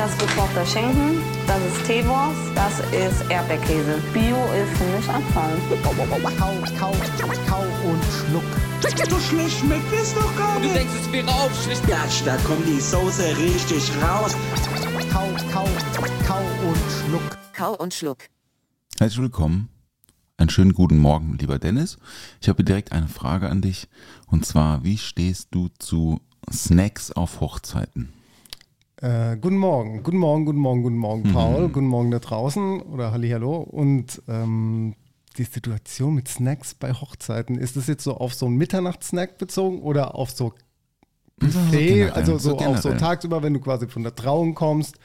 Das ist gekochter Schinken, das ist Teewurst, das ist Erdbeerkäse. Bio ist für mich Abfall. Kau, kau, kau und schluck. So schlecht schmeckt es doch gar Du nicht. denkst, es wäre aufschlicht. Gatsch, da kommt die Soße richtig raus. Kau, kau, kau und schluck. Kau und Schluck. Herzlich willkommen. Einen schönen guten Morgen, lieber Dennis. Ich habe direkt eine Frage an dich. Und zwar, wie stehst du zu Snacks auf Hochzeiten? Äh, guten Morgen, guten Morgen, guten Morgen, guten Morgen, Mhm. Paul, guten Morgen da draußen oder Hallihallo. Und ähm, die Situation mit Snacks bei Hochzeiten, ist das jetzt so auf so einen Mitternachtssnack bezogen oder auf so Buffet, generell, also so, so auch so tagsüber, wenn du quasi von der Trauung kommst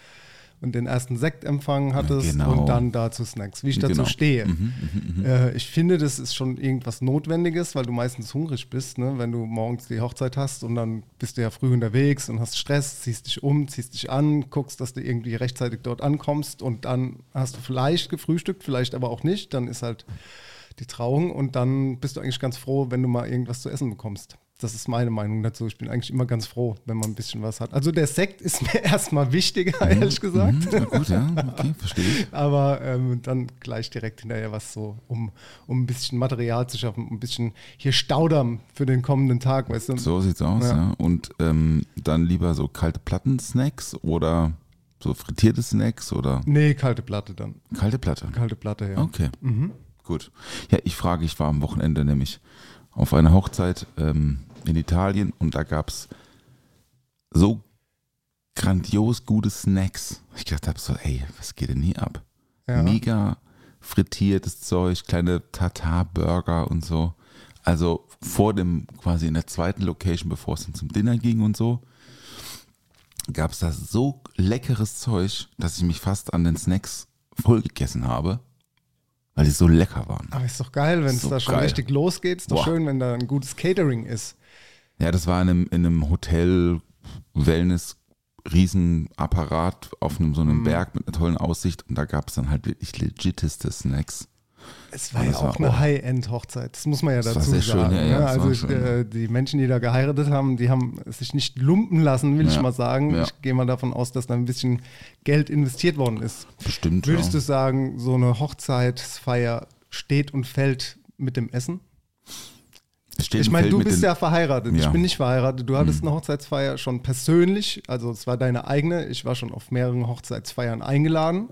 und den ersten Sektempfang hattest genau. und dann dazu Snacks, wie ich dazu Genau. stehe. Äh, ich finde, das ist schon irgendwas Notwendiges, weil du meistens hungrig bist, ne? wenn du morgens die Hochzeit hast und dann bist du ja früh unterwegs und hast Stress, ziehst dich um, ziehst dich an, guckst, dass du irgendwie rechtzeitig dort ankommst und dann hast du vielleicht gefrühstückt, vielleicht aber auch nicht, dann ist halt die Trauung und dann bist du eigentlich ganz froh, wenn du mal irgendwas zu essen bekommst. Das ist meine Meinung dazu. Ich bin eigentlich immer ganz froh, wenn man ein bisschen was hat. Also der Sekt ist mir erstmal wichtiger, ehrlich gesagt. Mhm, gut, ja, okay, verstehe ich. Aber ähm, dann gleich direkt hinterher was so, um, um ein bisschen Material zu schaffen, ein bisschen hier Staudamm für den kommenden Tag, weißt du? So sieht's aus, ja. Ja. Und ähm, dann lieber so kalte Platten-Snacks oder so frittierte Snacks oder Nee, kalte Platte dann. kalte Platte? Kalte Platte, ja. Okay, gut. Ja, ich frage, ich war am Wochenende nämlich auf einer Hochzeit ähm, in Italien und da gab es so grandios gute Snacks. Ich gedacht habe so, ey, was geht denn hier ab? Ja. Mega frittiertes Zeug, kleine Tartar-Burger und so. Also vor dem, quasi in der zweiten Location, bevor es dann zum Dinner ging und so, gab es da so leckeres Zeug, dass ich mich fast an den Snacks vollgegessen habe, weil die so lecker waren. Aber ist doch geil, wenn es So da schon geil. richtig losgeht. Ist doch Boah. schön, wenn da ein gutes Catering ist. Ja, das war in einem, in einem Hotel, Wellness, Riesenapparat auf einem so Mhm. einem Berg mit einer tollen Aussicht und da gab es dann halt wirklich legiteste Snacks. Es war ja auch war- eine. High-End-Hochzeit. Das muss man ja dazu sehr schön, sagen. ja, ja, ne? also äh, die Menschen, die da geheiratet haben, die haben sich nicht lumpen lassen, will ich mal sagen. Ich gehe mal davon aus, dass da ein bisschen Geld investiert worden ist. Bestimmt. Würdest du sagen, so eine Hochzeitsfeier steht und fällt mit dem Essen? Ich meine, du bist ja verheiratet. Ich Ja. Mhm. bin nicht verheiratet. Du hattest eine Hochzeitsfeier schon persönlich, also es war deine eigene. Ich war schon auf mehreren Hochzeitsfeiern eingeladen.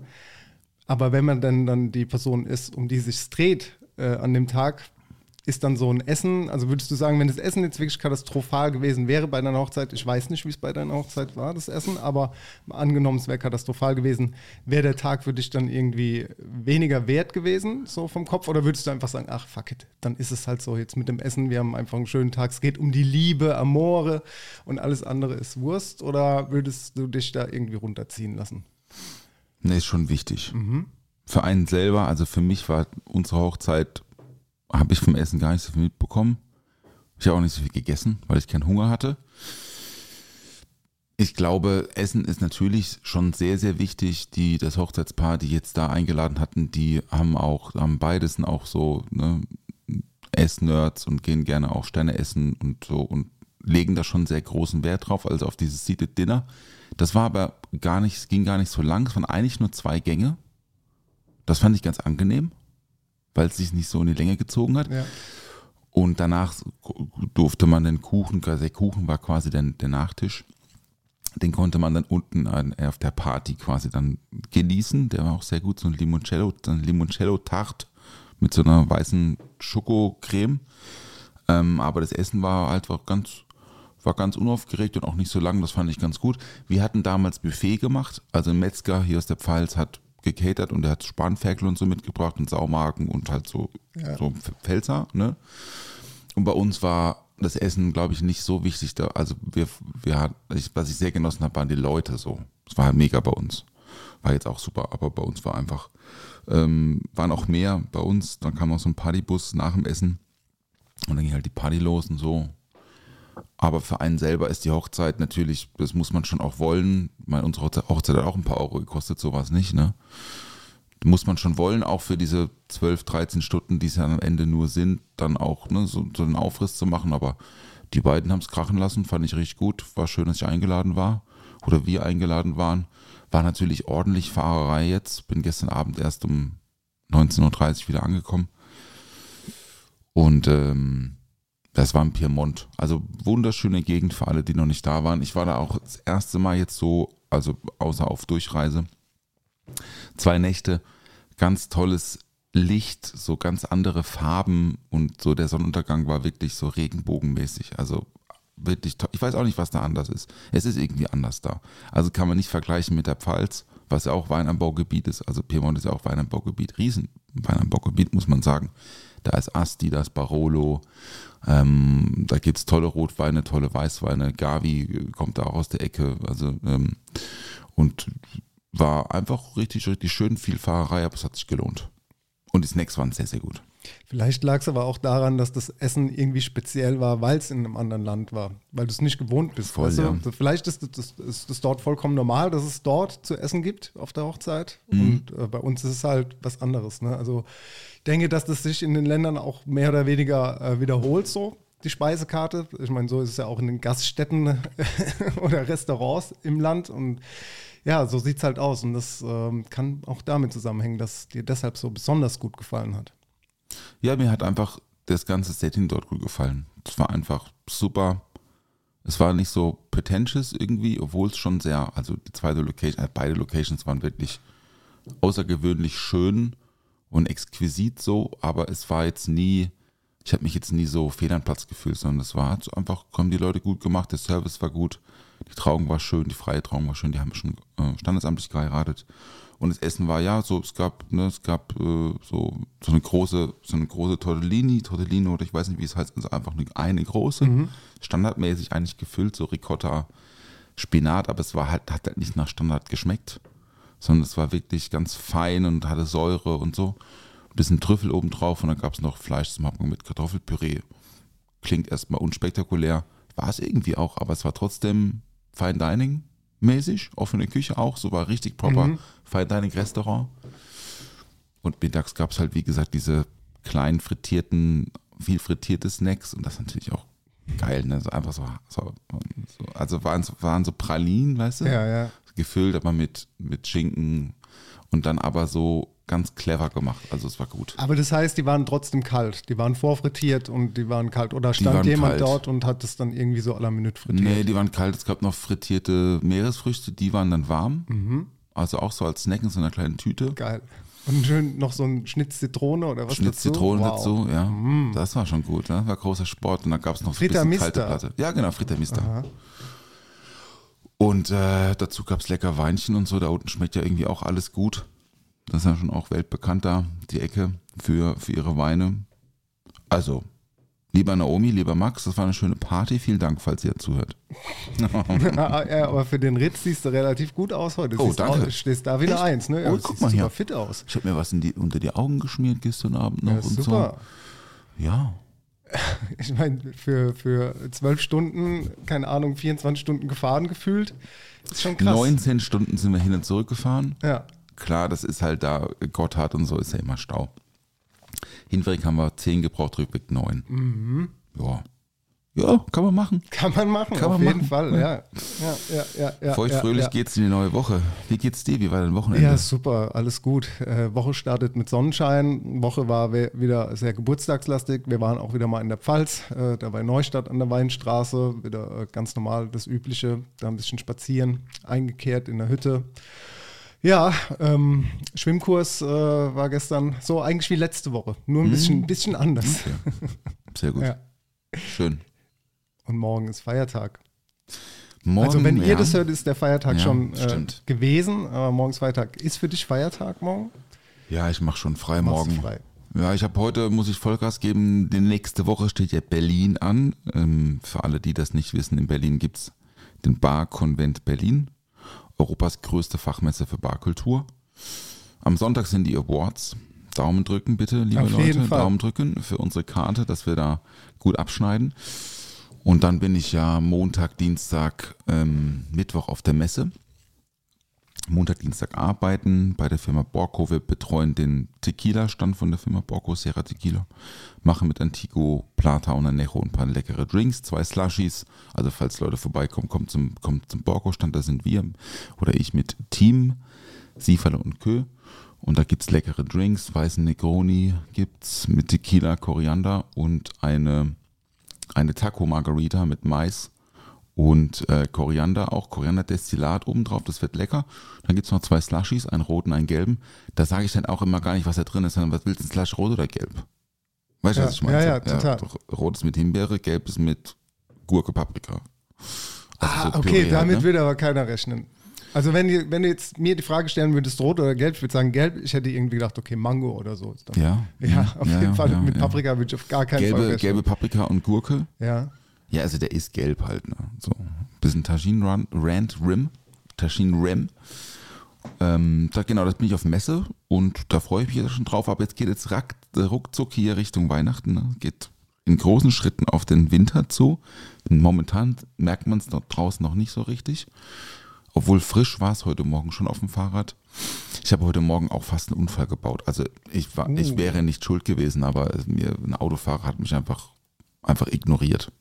Aber wenn man dann, dann die Person ist, um die sich dreht äh, an dem Tag, ist dann so ein Essen, also würdest du sagen, wenn das Essen jetzt wirklich katastrophal gewesen wäre bei deiner Hochzeit, ich weiß nicht, wie es bei deiner Hochzeit war, das Essen, aber angenommen, es wäre katastrophal gewesen, wäre der Tag für dich dann irgendwie weniger wert gewesen, so vom Kopf, oder würdest du einfach sagen, ach fuck it, dann ist es halt so jetzt mit dem Essen, wir haben einfach einen schönen Tag, es geht um die Liebe, Amore und alles andere ist Wurst, oder würdest du dich da irgendwie runterziehen lassen? Nee, ist schon wichtig. Mhm. Für einen selber, also für mich war unsere Hochzeit, habe ich vom Essen gar nicht so viel mitbekommen. Ich habe auch nicht so viel gegessen, weil ich keinen Hunger hatte. Ich glaube, Essen ist natürlich schon sehr, sehr wichtig. Die, das Hochzeitspaar, die jetzt da eingeladen hatten, die haben auch, haben beides auch so ne, Essnerds und gehen gerne auch Sterne essen und so und legen da schon sehr großen Wert drauf, also auf dieses Seated Dinner. Das war aber gar nicht, es ging gar nicht so lang, es waren eigentlich nur zwei Gänge. Das fand ich ganz angenehm, weil es sich nicht so in die Länge gezogen hat. Ja. Und danach durfte man den Kuchen, der Kuchen war quasi der, der Nachtisch. Den konnte man dann unten an, auf der Party quasi dann genießen. Der war auch sehr gut, so ein Limoncello, ein Limoncello-Tart mit so einer weißen Schokocreme. Ähm, aber das Essen war halt auch ganz, war ganz unaufgeregt und auch nicht so lang. Das fand ich ganz gut. Wir hatten damals Buffet gemacht. Also ein Metzger hier aus der Pfalz hat gecatert und der hat Spanferkel und so mitgebracht und Saumagen und halt so, so Pfälzer, ne? Und bei uns war das Essen, glaube ich, nicht so wichtig. Da, also wir, wir hatten, ich, was ich sehr genossen habe, waren die Leute so. Es war halt mega bei uns. War jetzt auch super, aber bei uns war einfach, ähm, waren auch mehr bei uns. Dann kam noch so ein Partybus nach dem Essen und dann ging halt die Party los und so. Aber für einen selber ist die Hochzeit natürlich, das muss man schon auch wollen. Meine, unsere Hochzeit hat auch ein paar Euro gekostet, sowas nicht, ne? muss man schon wollen, auch für diese 12, 13 Stunden, die es ja am Ende nur sind, dann auch ne, so, so einen Aufriss zu machen. Aber die beiden haben es krachen lassen, fand ich richtig gut. War schön, dass ich eingeladen war oder wir eingeladen waren. War natürlich ordentlich Fahrerei jetzt. Bin gestern Abend erst um 19.30 Uhr wieder angekommen. Und ähm, das war in Piemont. Also wunderschöne Gegend für alle, die noch nicht da waren. Ich war da auch das erste Mal jetzt so, also außer auf Durchreise. Zwei Nächte ganz tolles Licht, so ganz andere Farben und so der Sonnenuntergang war wirklich so regenbogenmäßig. Also wirklich toll. Ich weiß auch nicht, was da anders ist. Es ist irgendwie anders da. Also kann man nicht vergleichen mit der Pfalz, was ja auch Weinanbaugebiet ist. Also Piemont ist ja auch Weinanbaugebiet, Riesen Weinanbaugebiet, muss man sagen. Da ist Asti, da ist Barolo, ähm, da gibt es tolle Rotweine, tolle Weißweine. Gavi kommt da auch aus der Ecke. Also, ähm, und war einfach richtig, richtig schön, viel Fahrerei, aber es hat sich gelohnt. Und die Snacks waren sehr, sehr gut. Vielleicht lag es aber auch daran, dass das Essen irgendwie speziell war, weil es in einem anderen Land war, weil du es nicht gewohnt bist. Voll, weißt ja. du? Vielleicht ist das, ist das dort vollkommen normal, dass es dort zu essen gibt auf der Hochzeit. Mhm. Und äh, bei uns ist es halt was anderes. Ne? Also ich denke, dass das sich in den Ländern auch mehr oder weniger äh, wiederholt so. Die Speisekarte. Ich meine, so ist es ja auch in den Gaststätten oder Restaurants im Land. Und ja, so sieht es halt aus. Und das ähm, kann auch damit zusammenhängen, dass dir deshalb so besonders gut gefallen hat. Ja, mir hat einfach das ganze Setting dort gut gefallen. Es war einfach super. Es war nicht so pretentious irgendwie, obwohl es schon sehr, also die zweite Location, äh, beide Locations waren wirklich außergewöhnlich schön und exquisit so, aber es war jetzt nie, ich habe mich jetzt nie so fehl am Platz gefühlt, sondern es war so einfach, haben die Leute gut gemacht, der Service war gut, die Trauung war schön, die freie Trauung war schön, die haben schon äh, standesamtlich geheiratet. Und das Essen war ja so, es gab, ne, es gab äh, so, so eine große, so eine große Tortellini, Tortellino oder ich weiß nicht, wie es heißt, also einfach eine, eine große, standardmäßig eigentlich gefüllt, so Ricotta, Spinat, aber es war halt, hat halt nicht nach Standard geschmeckt, sondern es war wirklich ganz fein und hatte Säure und so. Ein bisschen Trüffel obendrauf und dann gab es noch Fleisch zum Abgang mit Kartoffelpüree. Klingt erstmal unspektakulär, war es irgendwie auch, aber es war trotzdem Fine Dining mäßig, offene Küche auch, so war richtig proper Fine Dining Restaurant. Und mittags gab es halt, wie gesagt, diese kleinen frittierten, viel frittierte Snacks und das ist natürlich auch geil, ne? So einfach so, so, so also waren, so- waren so Pralinen, weißt du? Ja, ja. Gefüllt, aber mit, mit Schinken und dann aber so ganz clever gemacht. Also es war gut. Aber das heißt, die waren trotzdem kalt. Die waren vorfrittiert und die waren kalt. Oder stand jemand kalt. dort und hat es dann irgendwie so à la Minute frittiert? Nee, die waren kalt. Es gab noch frittierte Meeresfrüchte, die waren dann warm. Also auch so als Snack in so einer kleinen Tüte. Geil. Und schön noch so ein Schnitz Zitrone oder was Schnitz dazu? Zitronen Wow. dazu, ja. Das war schon gut, ne? war großer Sport. Und dann gab es noch so ein bisschen kalte. Platte. Ja, genau, Fritter Mister. Und äh, dazu gab es lecker Weinchen und so. Da unten schmeckt ja irgendwie auch alles gut. Das ist ja schon auch weltbekannt da, die Ecke für, für ihre Weine. Also, lieber Naomi, lieber Max, das war eine schöne Party. Vielen Dank, falls ihr zuhört. Ja, aber für den Ritz siehst du relativ gut aus heute. Oh, siehst danke. Aus, stehst da wieder Echt? eins, ne? Ja, Oh, guck mal hier. fit aus. Ich habe mir was die, unter die Augen geschmiert gestern Abend noch Ja, und super. so. Ja, Ich meine, für, für zwölf Stunden, keine Ahnung, 24 Stunden gefahren gefühlt, ist schon krass. 19 Stunden sind wir hin und zurück gefahren. Ja. Klar, das ist halt da, Gotthard und so ist ja immer Stau. Hinweg haben wir 10 gebraucht, Rückweg 9. Mhm. Ja. Ja, kann man machen. Kann man machen, Kann auf man jeden machen. Fall. Ja, ja, ja, ja. ja Feucht ja, fröhlich ja. geht's in die neue Woche. Wie geht's dir? Wie war dein Wochenende? Ja, super, alles gut. Äh, Woche startet mit Sonnenschein. Woche war wieder sehr geburtstagslastig. Wir waren auch wieder mal in der Pfalz, äh, da bei Neustadt an der Weinstraße. Wieder äh, ganz normal das Übliche. Da ein bisschen spazieren, eingekehrt in der Hütte. Ja, ähm, Schwimmkurs äh, war gestern so eigentlich wie letzte Woche, nur ein bisschen, bisschen anders. Sehr gut. Ja. Schön. Und morgen ist Feiertag. Morgen, also wenn ja. ihr das hört, ist der Feiertag Ja, schon äh, gewesen. Aber morgen ist Feiertag. Ist für dich Feiertag morgen? Ja, ich mache schon frei morgen. frei. Ja, ich habe heute, muss ich Vollgas geben, die nächste Woche steht ja Berlin an. Ähm, für alle, die das nicht wissen, in Berlin gibt es den Bar-Konvent Berlin, Europas größte Fachmesse für Barkultur. Am Sonntag sind die Awards. Daumen drücken bitte, liebe Auf Leute. Daumen drücken für unsere Karte, dass wir da gut abschneiden. Und dann bin ich ja Montag, Dienstag, ähm, Mittwoch auf der Messe. Montag, Dienstag arbeiten bei der Firma Borco. Wir betreuen den Tequila-Stand von der Firma Borco, Sierra Tequila. Machen mit Antico, Plata und Anejo ein paar leckere Drinks, zwei Slushies. Also falls Leute vorbeikommen, kommt zum, kommt zum Borco-Stand, da sind wir oder ich mit Team, Sieferle und Kö. Und da gibt's leckere Drinks, weißen Negroni gibt's mit Tequila, Koriander und eine, eine Taco Margarita mit Mais und äh, Koriander, auch Korianderdestillat obendrauf, das wird lecker. Dann gibt's noch zwei Slushies, einen roten, einen gelben. Da sage ich dann auch immer gar nicht, was da drin ist, sondern was willst du, ein Slush, rot oder gelb? Weißt du, Ja, was ich meine? ja, ja, total. doch, rot ist mit Himbeere, gelb ist mit Gurke, Paprika. Also Ah, so okay, Püree halt, damit ne? würde aber keiner rechnen. Also wenn, du- wenn du jetzt mir die Frage stellen würdest, rot oder gelb, ich würde sagen gelb. Ich hätte irgendwie gedacht, okay, Mango oder so. Ja, Ja, auf ja, jeden ja, Fall. ja, Mit ja. Paprika würde ich auf gar keinen Fall Gelbe, rechnen. gelbe Paprika und Gurke. Ja. Ja, also der ist gelb halt, ne? So. Bisschen Tajin Rand Rim. Tajin Rim. Ähm, da, genau, das bin ich auf Messe und da freue ich mich schon drauf, aber jetzt geht jetzt rack, ruckzuck hier Richtung Weihnachten. Ne? Geht in großen Schritten auf den Winter zu. Momentan merkt man es draußen noch nicht so richtig. Obwohl frisch war es heute Morgen schon auf dem Fahrrad. Ich habe heute Morgen auch fast einen Unfall gebaut. Also ich, war, ich wäre nicht schuld gewesen, aber mir, ein Autofahrer hat mich einfach, einfach ignoriert.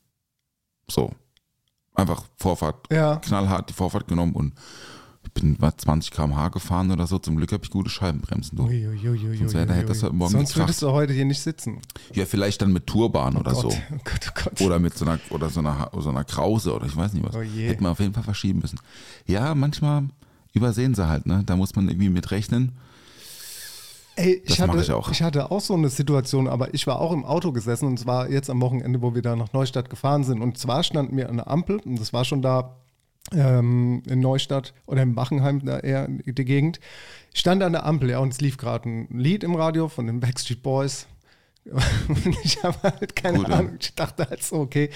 So. Einfach Vorfahrt, Ja. knallhart die Vorfahrt genommen und ich bin was 20 km/h gefahren oder so. Zum Glück habe ich gute Scheibenbremsen. Du. Sonst wäre- hätte das heute Morgen Sonst würdest du heute hier nicht sitzen. Ja, vielleicht dann mit Tourbahn oder Gott, so. Oh Gott, oh Gott. Oder mit so einer, oder so einer, so einer Krause oder ich weiß nicht was. Oh je. Hätten wir auf jeden Fall verschieben müssen. Ja, manchmal übersehen sie halt, ne? Da muss man irgendwie mit rechnen. Ey, ich Das hatte, ich auch. ich hatte auch so eine Situation, aber ich war auch im Auto gesessen und zwar jetzt am Wochenende, wo wir da nach Neustadt gefahren sind. Und zwar standen wir an der Ampel und das war schon da ähm, in Neustadt oder in Bachenheim, da eher in die Gegend. Ich stand an der Ampel, ja, und es lief gerade ein Lied im Radio von den Backstreet Boys. Ich habe halt keine Gut, ja. Ahnung. Ich dachte halt so, okay,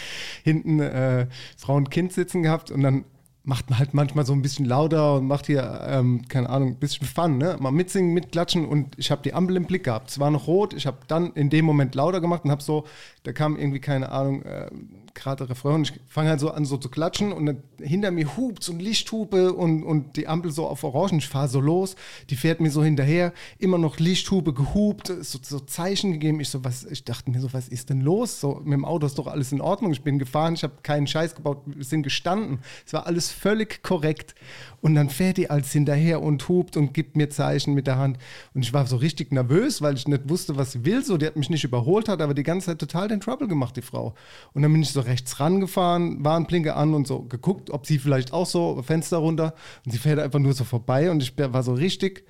hinten äh, Frau und Kind sitzen gehabt und dann macht man halt manchmal so ein bisschen lauter und macht hier, ähm, keine Ahnung, ein bisschen Fun, ne? Mal mitsingen, mitklatschen und ich habe die Ampel im Blick gehabt. Es war noch rot, ich habe dann in dem Moment lauter gemacht und habe so, da kam irgendwie, keine Ahnung, äh, gerade Refrain und ich fange halt so an so zu klatschen und dann hinter mir hupt und Lichthupe und, und die Ampel so auf Orange, ich fahre so los, die fährt mir so hinterher, immer noch Lichthupe gehupt, so, so Zeichen gegeben. Ich so, was, ich dachte mir so, was ist denn los? So, mit dem Auto ist doch alles in Ordnung. Ich bin gefahren, ich habe keinen Scheiß gebaut, wir sind gestanden. Es war alles völlig korrekt. Und dann fährt die als hinterher und hupt und gibt mir Zeichen mit der Hand. Und ich war so richtig nervös, weil ich nicht wusste, was sie will. So, die hat mich nicht überholt, hat aber die ganze Zeit total den Trouble gemacht, die Frau. Und dann bin ich so rechts rangefahren, Warnblinke an und so geguckt, ob sie vielleicht auch so Fenster runter. Und sie fährt einfach nur so vorbei und ich war so richtig,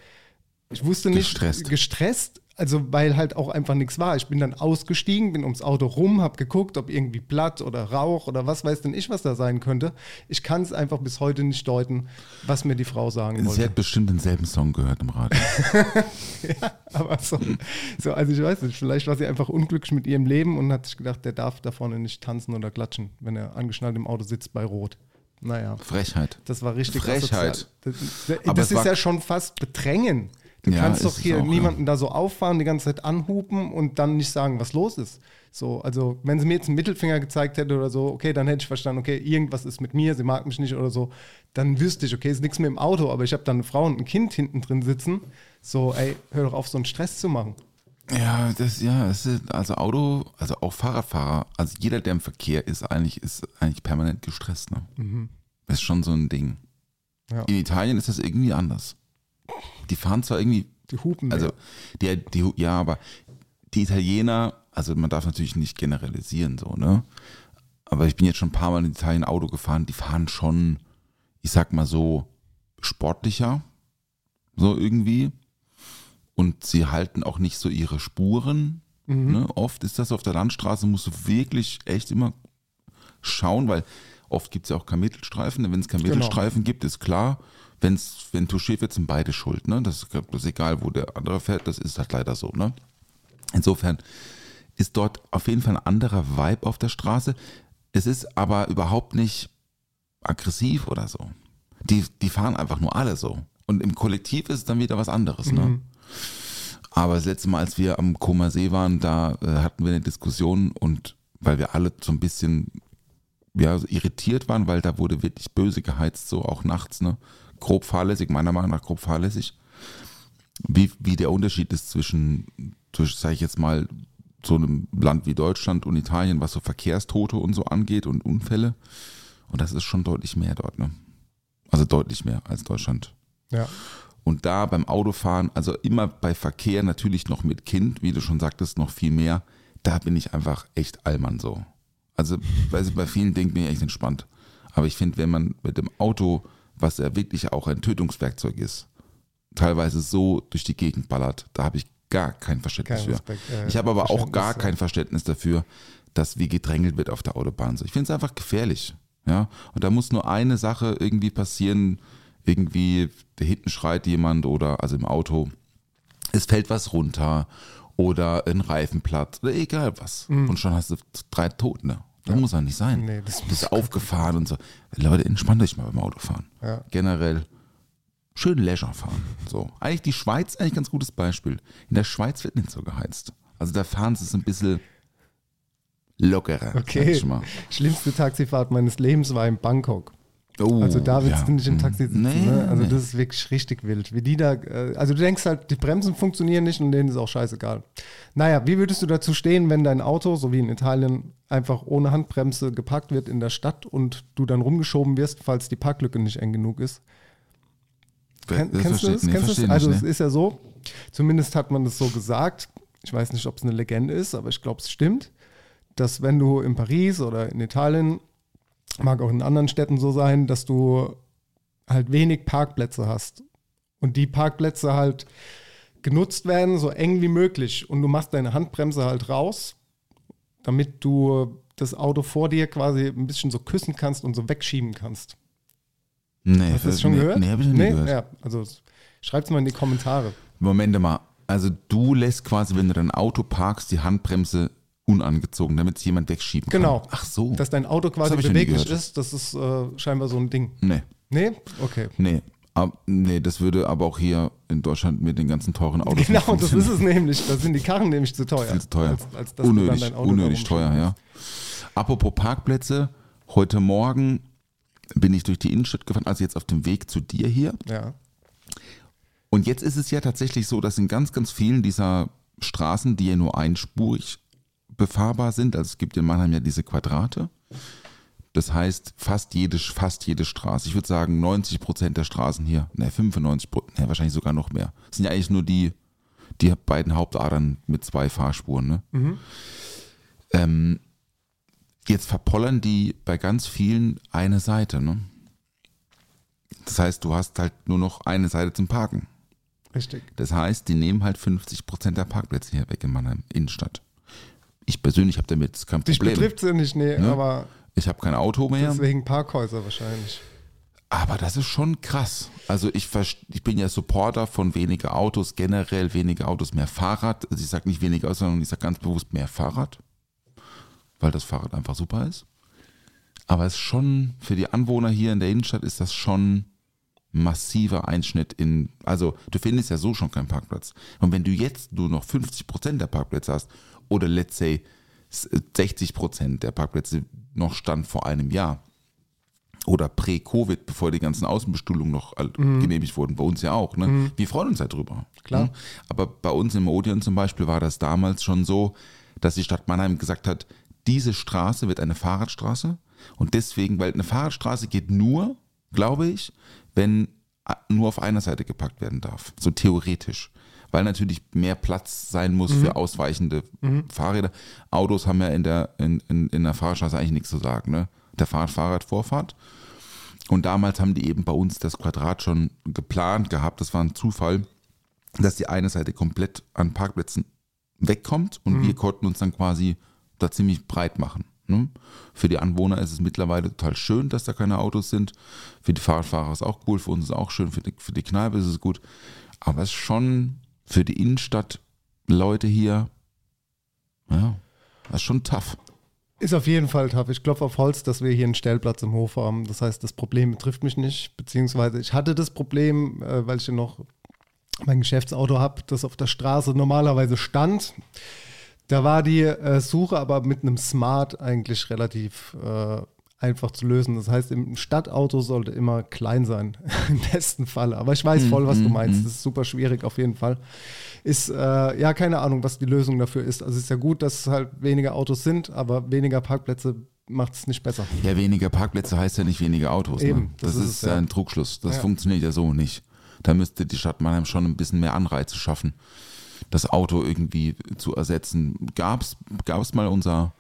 ich wusste nicht, Gestresst. gestresst, also weil halt auch einfach nichts war. Ich bin dann ausgestiegen, bin ums Auto rum, habe geguckt, ob irgendwie Blatt oder Rauch oder was weiß denn ich, was da sein könnte. Ich kann es einfach bis heute nicht deuten, was mir die Frau sagen Sie wollte. hat bestimmt denselben Song gehört im Radio. Aber so, so, also ich weiß nicht, vielleicht war sie einfach unglücklich mit ihrem Leben und hat sich gedacht, der darf da vorne nicht tanzen oder klatschen, wenn er angeschnallt im Auto sitzt bei Rot. Naja, Frechheit. das war richtig Frechheit. asozial. Das, das, das ist ja schon fast Bedrängen. Du Ja, kannst doch hier auch, ja. niemanden da so auffahren, die ganze Zeit anhupen und dann nicht sagen, was los ist. So, also wenn sie mir jetzt einen Mittelfinger gezeigt hätte oder so, okay, dann hätte ich verstanden, okay, irgendwas ist mit mir, sie mag mich nicht oder so, dann wüsste ich, okay, ist nichts mehr im Auto, aber ich habe dann eine Frau und ein Kind hinten drin sitzen. So, ey, hör doch auf, so einen Stress zu machen. Ja, das, ja, es ist, also Auto, also auch Fahrradfahrer, also jeder, der im Verkehr ist, eigentlich, ist eigentlich permanent gestresst, ne? Das ist schon so ein Ding. Ja. In Italien ist das irgendwie anders. Die fahren zwar irgendwie, Die hupen. also, mehr. die, die, ja, aber die Italiener, also man darf natürlich nicht generalisieren, so, ne? Aber ich bin jetzt schon ein paar Mal in Italien Auto gefahren, die fahren schon, ich sag mal so, sportlicher, so irgendwie. Und sie halten auch nicht so ihre Spuren. Ne? Oft ist das auf der Landstraße, musst du wirklich echt immer schauen, weil oft gibt es ja auch keinen Mittelstreifen. Wenn es Genau. Mittelstreifen gibt, ist klar, wenn's, wenn touchiert wird, sind beide schuld. Ne? Das, ist, das ist egal, wo der andere fährt, das ist halt leider so. Ne? Insofern ist dort auf jeden Fall ein anderer Vibe auf der Straße. Es ist aber überhaupt nicht aggressiv oder so. Die, die fahren einfach nur alle so. Und im Kollektiv ist es dann wieder was anderes. Ne? Aber das letzte Mal, als wir am Koma See waren, da äh, hatten wir eine Diskussion und weil wir alle so ein bisschen ja, irritiert waren, weil da wurde wirklich böse geheizt, so auch nachts, ne? Grob fahrlässig, meiner Meinung nach grob fahrlässig. Wie, wie der Unterschied ist zwischen, zwischen sage ich jetzt mal, so einem Land wie Deutschland und Italien, was so Verkehrstote und so angeht und Unfälle. Und das ist schon deutlich mehr dort, ne? Also deutlich mehr als Deutschland. Ja. Und da beim Autofahren, also immer bei Verkehr natürlich noch mit Kind, wie du schon sagtest, noch viel mehr, da bin ich einfach echt Allmann so. Also ich, bei vielen Dingen bin ich echt entspannt. Aber ich finde, wenn man mit dem Auto, was ja wirklich auch ein Tötungswerkzeug ist, teilweise so durch die Gegend ballert, da habe ich gar kein Verständnis Kein für. Respekt, äh, ich habe aber auch gar kein Verständnis dafür, dass wie gedrängelt wird auf der Autobahn. Ich finde es einfach gefährlich. Ja? Und da muss nur eine Sache irgendwie passieren, irgendwie, da hinten schreit jemand oder, also im Auto, es fällt was runter oder ein Reifen platt oder egal was. Und schon hast du drei Tote. Ne? Das muss ja nicht sein. Nee, das Du bist aufgefahren und so. Leute, entspannt euch mal beim Autofahren. Ja. Generell schön Leisure fahren. So. Eigentlich die Schweiz, eigentlich ein ganz gutes Beispiel. In der Schweiz wird nicht so geheizt. Also da fahren sie es ein bisschen lockerer. sag Okay. ich mal. Schlimmste Taxifahrt meines Lebens war in Bangkok. Oh, Also da willst ja. du nicht im Taxi sitzen. Nee, ne? Also nee. das ist wirklich richtig wild. Wie die da, äh, also du denkst halt, die Bremsen funktionieren nicht und denen ist auch scheißegal. Naja, wie würdest du dazu stehen, wenn dein Auto, so wie in Italien, einfach ohne Handbremse geparkt wird in der Stadt und du dann rumgeschoben wirst, falls die Parklücke nicht eng genug ist? Ken, Das kennst du das? nee, kennst das? Also nicht, es ne? ist ja so, zumindest hat man das so gesagt, ich weiß nicht, ob es eine Legende ist, aber ich glaube, es stimmt, dass wenn du in Paris oder in Italien, mag auch in anderen Städten so sein, dass du halt wenig Parkplätze hast und die Parkplätze halt genutzt werden, so eng wie möglich und du machst deine Handbremse halt raus, damit du das Auto vor dir quasi ein bisschen so küssen kannst und so wegschieben kannst. Nee, Hast du das schon nee, gehört? Nee, habe ich noch nie gehört. Ja, also schreib's mal in die Kommentare. Moment mal. Also du lässt quasi, wenn du dein Auto parkst, die Handbremse unangezogen, damit es jemand wegschieben Genau. kann. Ach so. Dass dein Auto Das quasi beweglich ist, das ist äh, scheinbar so ein Ding. nee, Nee? Okay. nee. Ab, nee, das würde aber auch hier in Deutschland mit den ganzen teuren Autos Genau, das ist es nämlich. Da sind die Karren nämlich zu teuer. Viel zu teuer. Als, als dann unnötig, unnötig teuer, ja. Apropos Parkplätze, heute Morgen bin ich durch die Innenstadt gefahren, also jetzt auf dem Weg zu dir hier. Ja. Und jetzt ist es ja tatsächlich so, dass in ganz, ganz vielen dieser Straßen, die ja nur einspurig befahrbar sind, also es gibt in Mannheim ja diese Quadrate. Das heißt, fast jede, fast jede Straße, ich würde sagen 90 Prozent der Straßen hier, ne 95 Prozent, ne, wahrscheinlich sogar noch mehr, sind ja eigentlich nur die, die beiden Hauptadern mit zwei Fahrspuren. Ne? Ähm, jetzt verpollern die bei ganz vielen eine Seite. Ne? Das heißt, du hast halt nur noch eine Seite zum Parken. Richtig. Das heißt, die nehmen halt 50 Prozent der Parkplätze hier weg in Mannheim Innenstadt. Ich persönlich habe damit kein Dich Problem. betrifft sie nicht, nee, Ne? aber Ich habe kein Auto mehr. deswegen Parkhäuser wahrscheinlich. Aber das ist schon krass. Also ich, ich bin ja Supporter von weniger Autos, generell weniger Autos, mehr Fahrrad. Also ich sage nicht weniger Autos, sondern ich sage ganz bewusst mehr Fahrrad, weil das Fahrrad einfach super ist. Aber es ist schon, für die Anwohner hier in der Innenstadt ist das schon massiver Einschnitt in, also du findest ja so schon keinen Parkplatz. Und wenn du jetzt nur noch 50% der Parkplätze hast oder let's say 60% der Parkplätze noch stand vor einem Jahr, oder prä-Covid, bevor die ganzen Außenbestuhlungen noch all- genehmigt wurden, bei uns ja auch. Ne? Wir freuen uns ja drüber. Klar. Ne? Aber bei uns im Odeon zum Beispiel war das damals schon so, dass die Stadt Mannheim gesagt hat, diese Straße wird eine Fahrradstraße und deswegen, weil eine Fahrradstraße geht nur, glaube ich, wenn a- nur auf einer Seite gepackt werden darf, so theoretisch. Weil natürlich mehr Platz sein muss für ausweichende Fahrräder. Autos haben ja in der, in, in, in der Fahrradstraße eigentlich nichts zu sagen. Ne? Der Fahrrad, Fahrrad, Vorfahrt. Und damals haben die eben bei uns das Quadrat schon geplant gehabt. Das war ein Zufall, dass die eine Seite komplett an Parkplätzen wegkommt und wir konnten uns dann quasi da ziemlich breit machen. Ne? Für die Anwohner ist es mittlerweile total schön, dass da keine Autos sind. Für die Fahrradfahrer ist es auch cool, für uns ist es auch schön, für die, für die Kneipe ist es gut. Aber es ist schon für die Innenstadt Leute hier Ja, das ist schon tough. Ist auf jeden Fall tough. Ich klopfe auf Holz, dass wir hier einen Stellplatz im Hof haben. Das heißt, das Problem betrifft mich nicht. Beziehungsweise ich hatte das Problem, äh, weil ich ja noch mein Geschäftsauto habe, das auf der Straße normalerweise stand. Da war die äh, Suche aber mit einem Smart eigentlich relativ äh, einfach zu lösen. Das heißt, im Stadtauto sollte immer klein sein, im besten Fall. Aber ich weiß voll, was du meinst. Das ist super schwierig auf jeden Fall. Ist, äh, ja, keine Ahnung, was die Lösung dafür ist. Also es ist ja gut, dass es halt weniger Autos sind, aber weniger Parkplätze macht es nicht besser. Ja, weniger Parkplätze heißt ja nicht weniger Autos. Eben, ne? das das, ist ist, ja. ein Trugschluss. Das Ja. funktioniert ja so nicht. Da müsste die Stadt Mannheim schon ein bisschen mehr Anreize schaffen, das Auto irgendwie zu ersetzen. Gab es mal unser,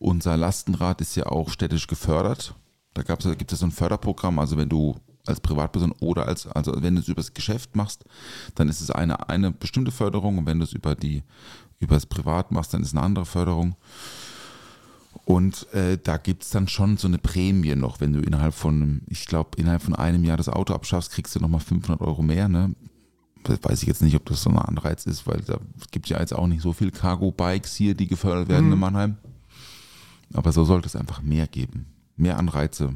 unser Lastenrad ist ja auch städtisch gefördert. Da gab's, da gibt es so ein Förderprogramm, also wenn du als Privatperson oder als, also wenn du es übers Geschäft machst, dann ist es eine, eine bestimmte Förderung und wenn du es über die, übers Privat machst, dann ist eine andere Förderung. Und äh, da gibt es dann schon so eine Prämie noch, wenn du innerhalb von, ich glaube, innerhalb von einem Jahr das Auto abschaffst, kriegst du nochmal 500 Euro mehr. Ne? Das weiß ich jetzt nicht, ob das so ein Anreiz ist, weil da gibt ja jetzt auch nicht so viel Cargo-Bikes hier, die gefördert werden in Mannheim. Aber so sollte es einfach mehr geben. Mehr Anreize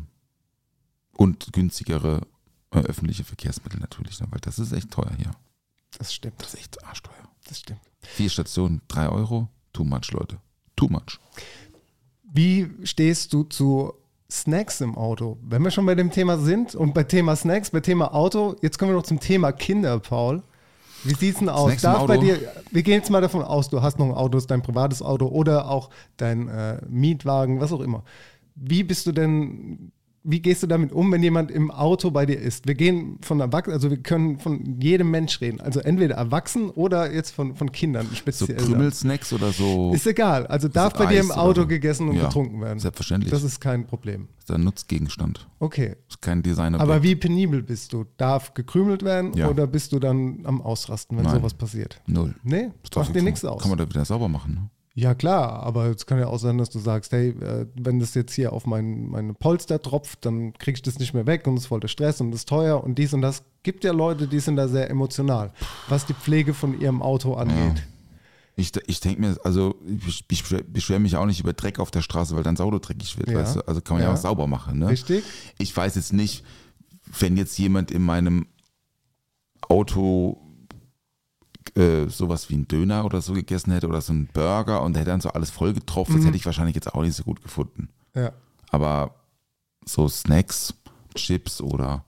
und günstigere äh, öffentliche Verkehrsmittel natürlich, ne? weil das ist echt teuer hier. Das stimmt. Das ist echt arschteuer. Das stimmt. Vier Stationen, drei Euro, too much, Leute. Too much. Wie stehst du zu Snacks im Auto? Wenn wir schon bei dem Thema sind und bei Thema Snacks, bei Thema Auto, jetzt kommen wir noch zum Thema Kinder, Paul. Wie sieht's denn aus? Darf bei dir, wir gehen jetzt mal davon aus, du hast noch ein Auto, ist dein privates Auto oder auch dein äh, Mietwagen, was auch immer. Wie bist du denn, wie gehst du damit um, wenn jemand im Auto bei dir ist? Wir gehen von Erwachsenen, also wir können von jedem Mensch reden. Also entweder erwachsen oder jetzt von, von Kindern So speziell. Krümelsnacks oder so. Ist egal. Also darf bei dir im oder Auto so. gegessen und Ja, getrunken werden. selbstverständlich. Das ist kein Problem. ist ein Nutzgegenstand. Okay. Ist kein Designer. Aber wie penibel bist du? Darf gekrümelt werden Ja. oder bist du dann am Ausrasten, wenn Nein. sowas passiert? Null. Nee, Das macht dir ich- nichts aus. Kann man da wieder sauber machen. Ne? Ja, klar, aber es kann ja auch sein, dass du sagst, hey, äh, wenn das jetzt hier auf mein, meine Polster tropft, dann krieg ich das nicht mehr weg und es ist voll der Stress und es ist teuer und dies und das. Gibt ja Leute, die sind da sehr emotional, was die Pflege von ihrem Auto angeht. Ich, ich denke mir, also ich, ich beschwere mich auch nicht über Dreck auf der Straße, weil dann das Auto dreckig wird. Ja. Weißt du? Also kann man ja, Ja. auch sauber machen. Ne? Richtig? Ich weiß jetzt nicht, wenn jetzt jemand in meinem Auto äh, sowas wie einen Döner oder so gegessen hätte oder so einen Burger und hätte dann so alles voll getroffen, Mhm. das hätte ich wahrscheinlich jetzt auch nicht so gut gefunden. Ja. Aber so Snacks, Chips oder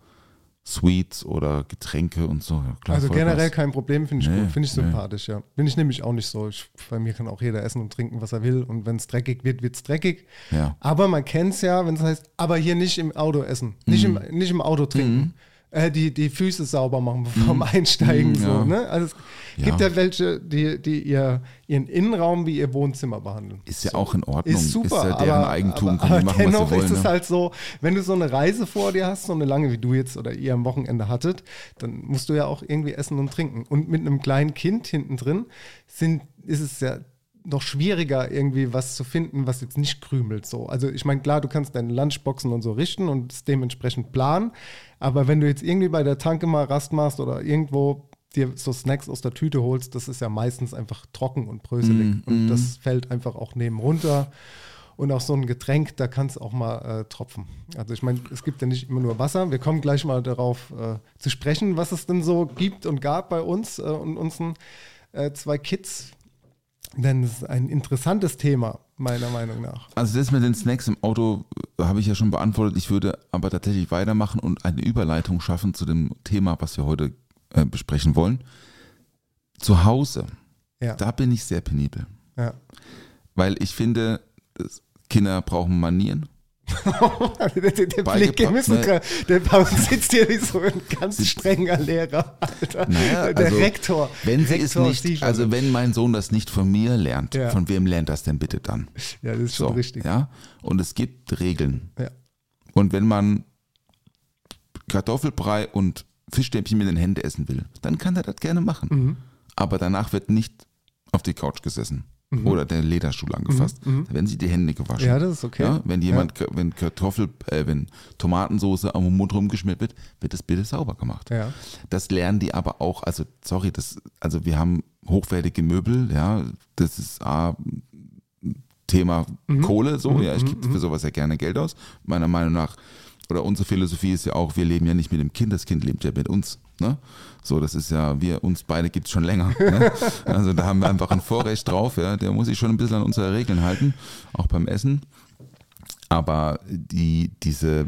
Sweets oder Getränke und so. Klar, Also generell was. kein Problem, finde ich Nee, gut, finde ich nee. sympathisch, ja. Bin ich nämlich auch nicht so. Ich, bei mir kann auch jeder essen und trinken, was er will. Und wenn es dreckig wird, wird es dreckig. Ja. Aber man kennt es ja, wenn es heißt, aber hier nicht im Auto essen, nicht, Mhm. im, nicht im Auto trinken. Äh, die, die Füße sauber machen bevor Einsteigen. Mhm, So, ja. ne? Also es gibt Ja. welche, die, die ihr, ihren Innenraum wie ihr Wohnzimmer behandeln. Ist ja auch in Ordnung. Ist super, ja deren aber, Eigentum, aber, aber machen, dennoch wollen. ist es ne? halt so, wenn du so eine Reise vor dir hast, so eine lange wie du jetzt oder ihr am Wochenende hattet, dann musst du ja auch irgendwie essen und trinken. Und mit einem kleinen Kind hinten drin sind, ist es ja noch schwieriger, irgendwie was zu finden, was jetzt nicht krümelt. So. Also ich meine, klar, du kannst deine Lunchboxen und so richten und es dementsprechend planen, aber wenn du jetzt irgendwie bei der Tanke mal Rast machst oder irgendwo dir so Snacks aus der Tüte holst, das ist ja meistens einfach trocken und bröselig. und das fällt einfach auch neben runter. Und auch so ein Getränk, da kann es auch mal äh, tropfen. Also ich meine, es gibt ja nicht immer nur Wasser. Wir kommen gleich mal darauf äh, zu sprechen, was es denn so gibt und gab bei uns äh, und unseren äh, zwei Kids. Denn es ist ein interessantes Thema, meiner Meinung nach. Also das mit den Snacks im Auto äh, habe ich ja schon beantwortet. Ich würde aber tatsächlich weitermachen und eine Überleitung schaffen zu dem Thema, was wir heute äh, besprechen wollen. Zu Hause, Ja. da bin ich sehr penibel. ja. Weil ich finde, Kinder brauchen Manieren. Der, der, der Blick, müssen ne? gra- der Paul sitzt hier wie so ein ganz strenger Lehrer, Alter. Naja, der also, Rektor. Wenn sie es Rektor nicht, Stiefeln. also wenn mein Sohn das nicht von mir lernt, Ja. von wem lernt das denn bitte dann? ja, das ist schon So, richtig. Ja? Und es gibt Regeln. Ja. Und wenn man Kartoffelbrei und Fischstäbchen mit den Händen essen will, dann kann er das gerne machen. Mhm. Aber danach wird nicht auf die Couch gesessen oder der Lederstuhl angefasst. Da werden sich die Hände gewaschen. Mhm. Ja, das ist okay. Ja, wenn jemand, wenn Kartoffel, äh, wenn Tomatensoße am Mund rumgeschmiert wird, wird das bitte sauber gemacht. Ja. Das lernen die aber auch, also sorry, das, also wir haben hochwertige Möbel, ja, das ist A, Thema Mhm. Kohle, so, ja, ich gebe für sowas ja gerne Geld aus. Meiner Meinung nach, oder unsere Philosophie ist ja auch, wir leben ja nicht mit dem Kind, das Kind lebt ja mit uns. Ne? So, das ist ja, wir, uns beide gibt es schon länger. Ne? Also da haben wir einfach ein Vorrecht drauf, ja. Der muss sich schon ein bisschen an unsere Regeln halten, auch beim Essen. Aber die, diese,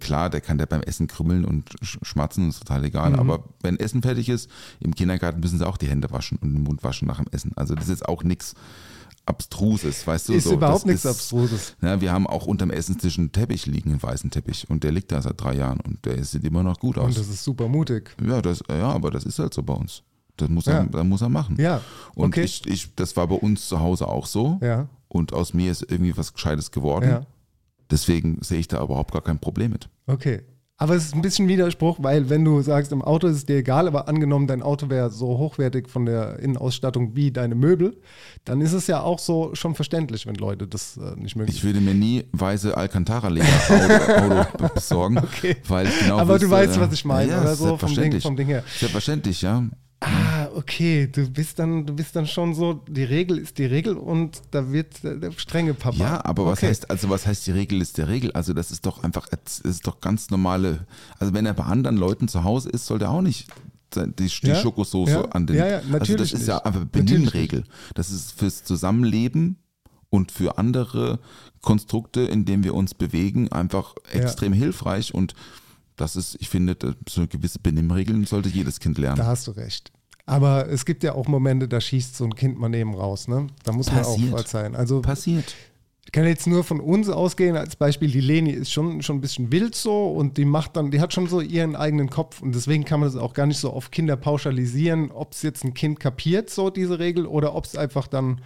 klar, der kann der beim Essen krümmeln und sch- schmatzen, ist total egal. Mhm. Aber wenn Essen fertig ist, im Kindergarten müssen sie auch die Hände waschen und den Mund waschen nach dem Essen. Also das ist auch nichts Abstruses, weißt du? Ist so, überhaupt nichts ist- Abstruses. Ja, wir haben auch unterm Essenstisch einen Teppich liegen, einen weißen Teppich. Und der liegt da seit drei Jahren und der sieht immer noch gut Und aus. das ist super mutig. Ja, das, ja, aber das ist halt so bei uns. Das muss Ja. er, das muss er machen. Ja, Und okay. ich, ich, das war bei uns zu Hause auch so. Ja, Und aus mir ist irgendwie was Gescheites geworden. ja, Deswegen sehe ich da überhaupt gar kein Problem mit. okay. Aber es ist ein bisschen Widerspruch, weil wenn du sagst, im Auto ist es dir egal, aber angenommen, dein Auto wäre so hochwertig von der Innenausstattung wie deine Möbel, dann ist es ja auch so schon verständlich, wenn Leute das äh, nicht mögen. Ich würde mir nie weiße Alcantara-Leder Auto, besorgen, Okay. weil ich genau Aber du wüsste, weißt, äh, was ich meine, ja, oder so, vom Ding- vom Ding her. Selbstverständlich, ja. Ah, okay, du bist dann, du bist dann schon so, die Regel ist die Regel und da wird der, strenge Papa. Ja, aber was Okay. heißt, also was heißt die Regel ist der Regel? Also das ist doch einfach, das ist doch ganz normale, also wenn er bei anderen Leuten zu Hause ist, soll der auch nicht die, die Ja, Schokosoße ja, an den. ja, ja, also natürlich das ist ja nicht. einfach Natürlich Benimmregel. Das ist fürs Zusammenleben und für andere Konstrukte, in denen wir uns bewegen, einfach Ja. extrem hilfreich und das ist, ich finde, so gewisse Benimmregeln sollte jedes Kind lernen. Da hast du recht. Aber es gibt ja auch Momente, da schießt so ein Kind mal neben raus, ne? Da muss man Passiert. auch verzeihen. Also Passiert. ich kann jetzt nur von uns ausgehen, als Beispiel, die Leni ist schon, schon ein bisschen wild so und die macht dann, die hat schon so ihren eigenen Kopf und deswegen kann man das auch gar nicht so auf Kinder pauschalisieren, ob es jetzt ein Kind kapiert, so diese Regel, oder ob es einfach dann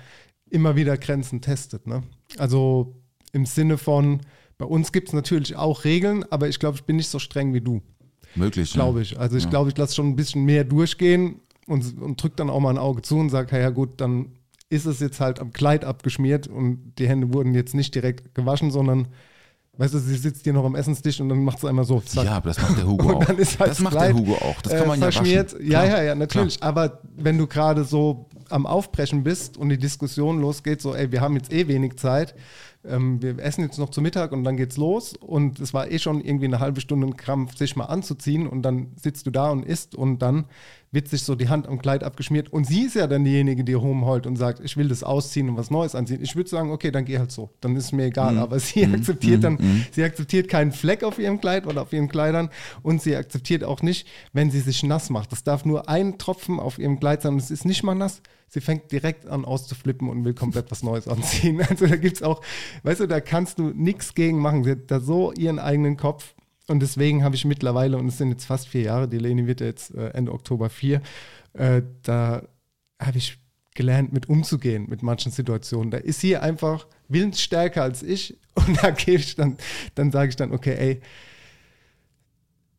immer wieder Grenzen testet. Ne? Also im Sinne von, bei uns gibt es natürlich auch Regeln, aber ich glaube, ich bin nicht so streng wie du, Möglich. glaube ja. ich. Also ich glaube, ich lasse schon ein bisschen mehr durchgehen und, und drücke dann auch mal ein Auge zu und sage, ja gut, dann ist es jetzt halt am Kleid abgeschmiert und die Hände wurden jetzt nicht direkt gewaschen, sondern, weißt du, sie sitzt hier noch am Essenstisch und dann macht sie einmal so, zack. Ja, aber das macht der Hugo auch. halt das macht Kleid, der Hugo auch. Das kann äh, man ja verschmiert. waschen. Ja, Klar. ja, ja, natürlich. Aber wenn du gerade so am Aufbrechen bist und die Diskussion losgeht, so, ey, wir haben jetzt eh wenig Zeit, ähm, wir essen jetzt noch zu Mittag und dann geht's los. Und es war eh schon irgendwie eine halbe Stunde ein Krampf, sich mal anzuziehen. Und dann sitzt du da und isst. Und dann wird sich so die Hand am Kleid abgeschmiert und sie ist ja dann diejenige, die rumheult und sagt, ich will das ausziehen und was Neues anziehen. Ich würde sagen, okay, dann geh halt so, dann ist es mir egal. Aber sie akzeptiert dann, sie akzeptiert keinen Fleck auf ihrem Kleid oder auf ihren Kleidern und sie akzeptiert auch nicht, wenn sie sich nass macht. Das darf nur ein Tropfen auf ihrem Kleid sein und es ist nicht mal nass. Sie fängt direkt an auszuflippen und will komplett was Neues anziehen. Also da gibt es auch, weißt du, da kannst du nichts gegen machen. Sie hat da so ihren eigenen Kopf. Und deswegen habe ich mittlerweile, und es sind jetzt fast vier Jahre, die Leni wird ja jetzt äh, Ende Oktober vier, äh, da habe ich gelernt, mit umzugehen mit manchen Situationen. Da ist sie einfach willensstärker als ich und da gehe ich dann, dann sage ich dann, okay, ey,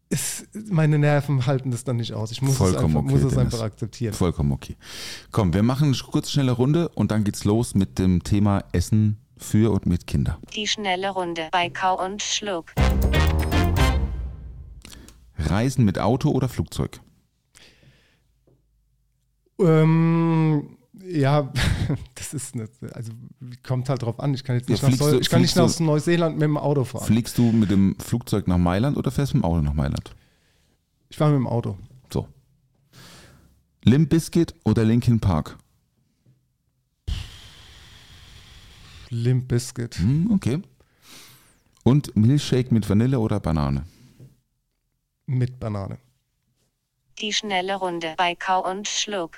es, meine Nerven halten das dann nicht aus. Ich muss Vollkommen es, einfach, okay, muss es einfach akzeptieren. Vollkommen okay. Komm, wir machen eine kurz schnelle Runde und dann geht's los mit dem Thema Essen für und mit Kinder. Die schnelle Runde bei Kau und Schluck. Reisen mit Auto oder Flugzeug? Ähm, ja, das ist eine, also kommt halt drauf an. Ich kann jetzt nicht, Ja, nach, du- ich kann nicht nach Neuseeland mit dem Auto fahren. Fliegst du mit dem Flugzeug nach Mailand oder fährst du mit dem Auto nach Mailand? Ich fahre mit dem Auto. So. Limp Bizkit oder Linkin Park? Limp Biscuit. Hm, okay. Und Milchshake mit Vanille oder Banane? Mit Banane. Die schnelle Runde bei Kau und Schluck.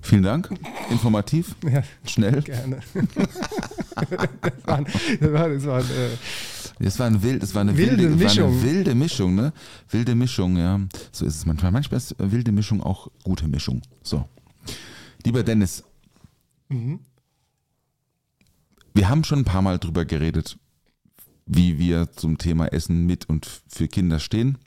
Vielen Dank. Informativ, Ja, schnell. gerne. das war, das war, das war äh, Das war ein wild, das war eine Wilde wilde, War Mischung. eine wilde Mischung, ne? Wilde Mischung, ja. So ist es manchmal. Manchmal ist wilde Mischung auch gute Mischung. So. Lieber Dennis. Wir haben schon ein paar Mal drüber geredet, wie wir zum Thema Essen mit und für Kinder stehen.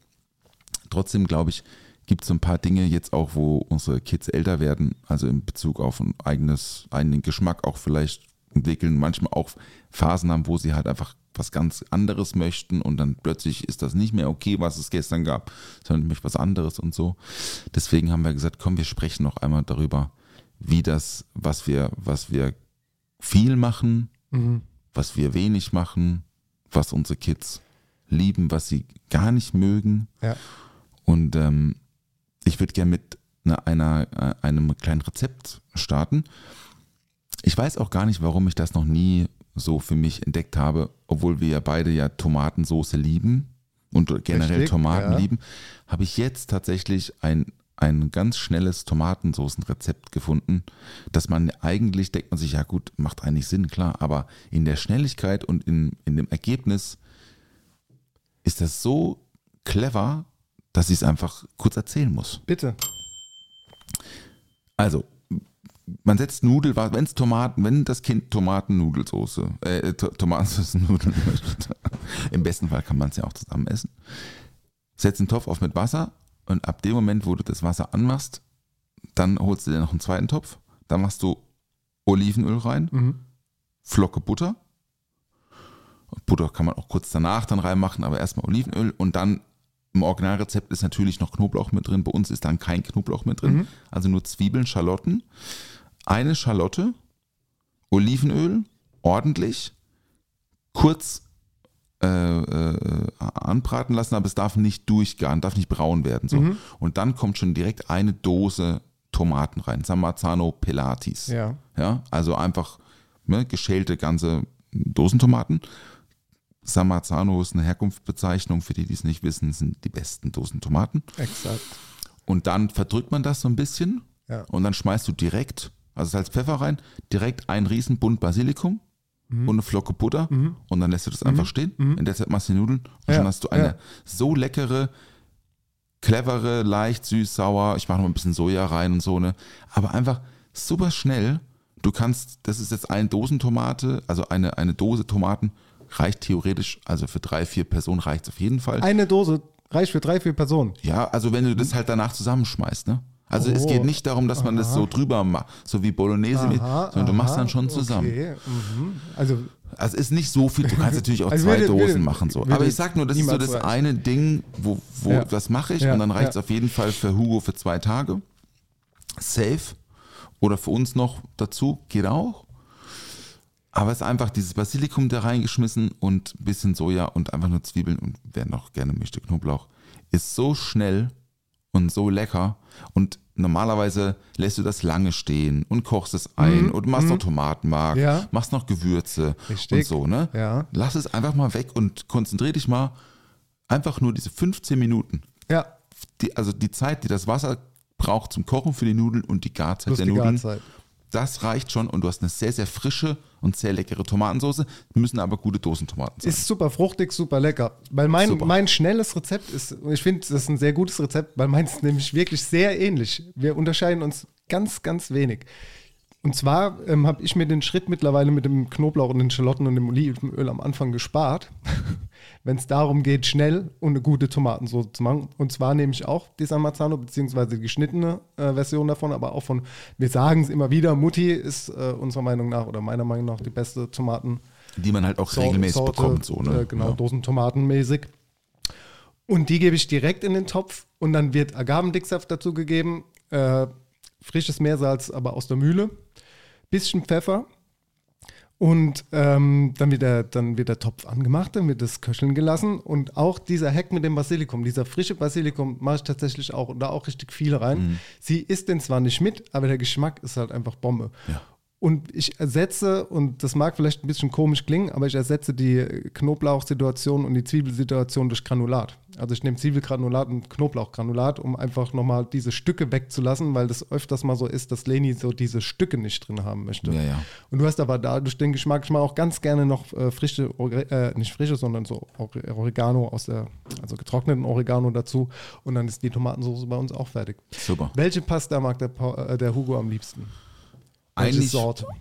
Trotzdem glaube ich, gibt es so ein paar Dinge jetzt auch, wo unsere Kids älter werden, also in Bezug auf ein eigenes, eigenen Geschmack auch vielleicht entwickeln, manchmal auch Phasen haben, wo sie halt einfach was ganz anderes möchten und dann plötzlich ist das nicht mehr okay, was es gestern gab, sondern ich möchte was anderes und so. Deswegen haben wir gesagt, komm, wir sprechen noch einmal darüber, wie das, was wir, was wir viel machen, was wir wenig machen, was unsere Kids lieben, was sie gar nicht mögen. Ja. Und ähm, ich würde gerne mit einer, einer, äh, einem kleinen Rezept starten. Ich weiß auch gar nicht, warum ich das noch nie so für mich entdeckt habe, obwohl wir ja beide ja Tomatensoße lieben und generell Richtig, Tomaten ja. lieben, habe ich jetzt tatsächlich ein, ein ganz schnelles Tomatensoßenrezept gefunden, dass man eigentlich denkt man sich, ja gut, macht eigentlich Sinn, klar, aber in der Schnelligkeit und in, in dem Ergebnis ist das so clever, dass ich es einfach kurz erzählen muss. Bitte. Also, man setzt Nudel, wenn es Tomaten, wenn das Kind Tomatennudelsoße, äh, To- Tomatensauce-Nudeln möchte, im besten Fall kann man es ja auch zusammen essen, setzt einen Topf auf mit Wasser und ab dem Moment, wo du das Wasser anmachst, dann holst du dir noch einen zweiten Topf, dann machst du Olivenöl rein, Mhm. Flocke Butter. Butter kann man auch kurz danach dann reinmachen, aber erstmal Olivenöl und dann im Originalrezept ist natürlich noch Knoblauch mit drin. Bei uns ist dann kein Knoblauch mit drin. Also nur Zwiebeln, Schalotten. Eine Schalotte, Olivenöl, ordentlich, kurz äh, äh, anbraten lassen, aber es darf nicht durchgaren, darf nicht braun werden. So. Und dann kommt schon direkt eine Dose Tomaten rein. Samarzano Pelatis. Ja. Ja, also einfach ne, geschälte ganze Dosentomaten. Samarzano ist eine Herkunftsbezeichnung, für die, die es nicht wissen, sind die besten Dosentomaten. Exakt. Und dann verdrückt man das so ein bisschen Ja. und dann schmeißt du direkt, also Salz, Pfeffer rein, direkt einen riesen Bund Basilikum Mhm. und eine Flocke Butter und dann lässt du das einfach stehen. In der Zeit machst du die Nudeln und Ja, schon hast du eine ja. so leckere, clevere, leicht, süß, sauer. Ich mache noch ein bisschen Soja rein und so, ne? Aber einfach super schnell. Du kannst, das ist jetzt eine Dosentomate, also eine, eine Dose Tomaten reicht theoretisch, also für drei, vier Personen reicht es auf jeden Fall. Eine Dose reicht für drei, vier Personen. Ja, also wenn du das halt danach zusammenschmeißt, ne? Also es Oh. geht nicht darum, dass man das so drüber macht, so wie Bolognese, mit, Aha, sondern du machst aha, dann schon zusammen. Okay. Mhm. Also Also ist nicht so viel, du kannst natürlich auch Also zwei würde- Dosen würde- machen so. Aber ich sag nur, das ist so das reichen. eine Ding, wo, wo Ja. das mache ich Ja, und dann reicht es ja. auf jeden Fall für Hugo für zwei Tage. Safe. Oder für uns noch dazu, geht auch. Aber es ist einfach dieses Basilikum da reingeschmissen und ein bisschen Soja und einfach nur Zwiebeln und wer noch gerne möchte, Knoblauch. Ist so schnell und so lecker. Und normalerweise lässt du das lange stehen und kochst es ein und machst noch Tomatenmark, Mhm. Ja. machst noch Gewürze Richtig. und so, ne? Ja. Lass es einfach mal weg und konzentrier dich mal einfach nur diese 15 Minuten. ja, Die, also die Zeit, die das Wasser braucht zum Kochen für die Nudeln und die Garzeit plus der die Nudeln, Garzeit. Das reicht schon und du hast eine sehr, sehr frische und sehr leckere Tomatensauce. Müssen aber gute Dosentomaten sein. Ist super fruchtig, super lecker. Weil mein, Super. mein schnelles Rezept ist, und ich finde, das ist ein sehr gutes Rezept, weil meins ist nämlich wirklich sehr ähnlich. Wir unterscheiden uns ganz, ganz wenig. Und zwar ähm, habe ich mir den Schritt mittlerweile mit dem Knoblauch und den Schalotten und dem Olivenöl am Anfang gespart, wenn es darum geht, schnell und eine gute Tomatensauce zu machen. Und zwar nehme ich auch die San Marzano, beziehungsweise die geschnittene äh, Version davon, aber auch von, wir sagen es immer wieder, Mutti ist äh, unserer Meinung nach oder meiner Meinung nach die beste Tomaten. die man halt auch Sor- regelmäßig Sorte, bekommt. So, ne? äh, genau, Ja. Dosentomatenmäßig. Und die gebe ich direkt in den Topf und dann wird Agavendicksaft dazu gegeben, äh, frisches Meersalz, aber aus der Mühle, bisschen Pfeffer und ähm, dann, wird der, dann wird der Topf angemacht, dann wird das köcheln gelassen und auch dieser Hack mit dem Basilikum, dieser frische Basilikum mache ich tatsächlich auch und da auch richtig viel rein. Mhm. Sie isst den zwar nicht mit, aber der Geschmack ist halt einfach Bombe. Ja. Und ich ersetze, und das mag vielleicht ein bisschen komisch klingen, aber ich ersetze die Knoblauchsituation und die Zwiebelsituation durch Granulat. Also ich nehme Zwiebelgranulat und Knoblauchgranulat, um einfach nochmal diese Stücke wegzulassen, weil das öfters mal so ist, dass Leni so diese Stücke nicht drin haben möchte. Ja, ja. Und du hast aber dadurch den Geschmack, ich mache auch ganz gerne noch äh, frische, äh, nicht frische, sondern so Ore- Oregano aus der, also getrockneten Oregano dazu. Und dann ist die Tomatensauce bei uns auch fertig. Super. Welche Pasta mag der, äh, der Hugo am liebsten? Eigentlich,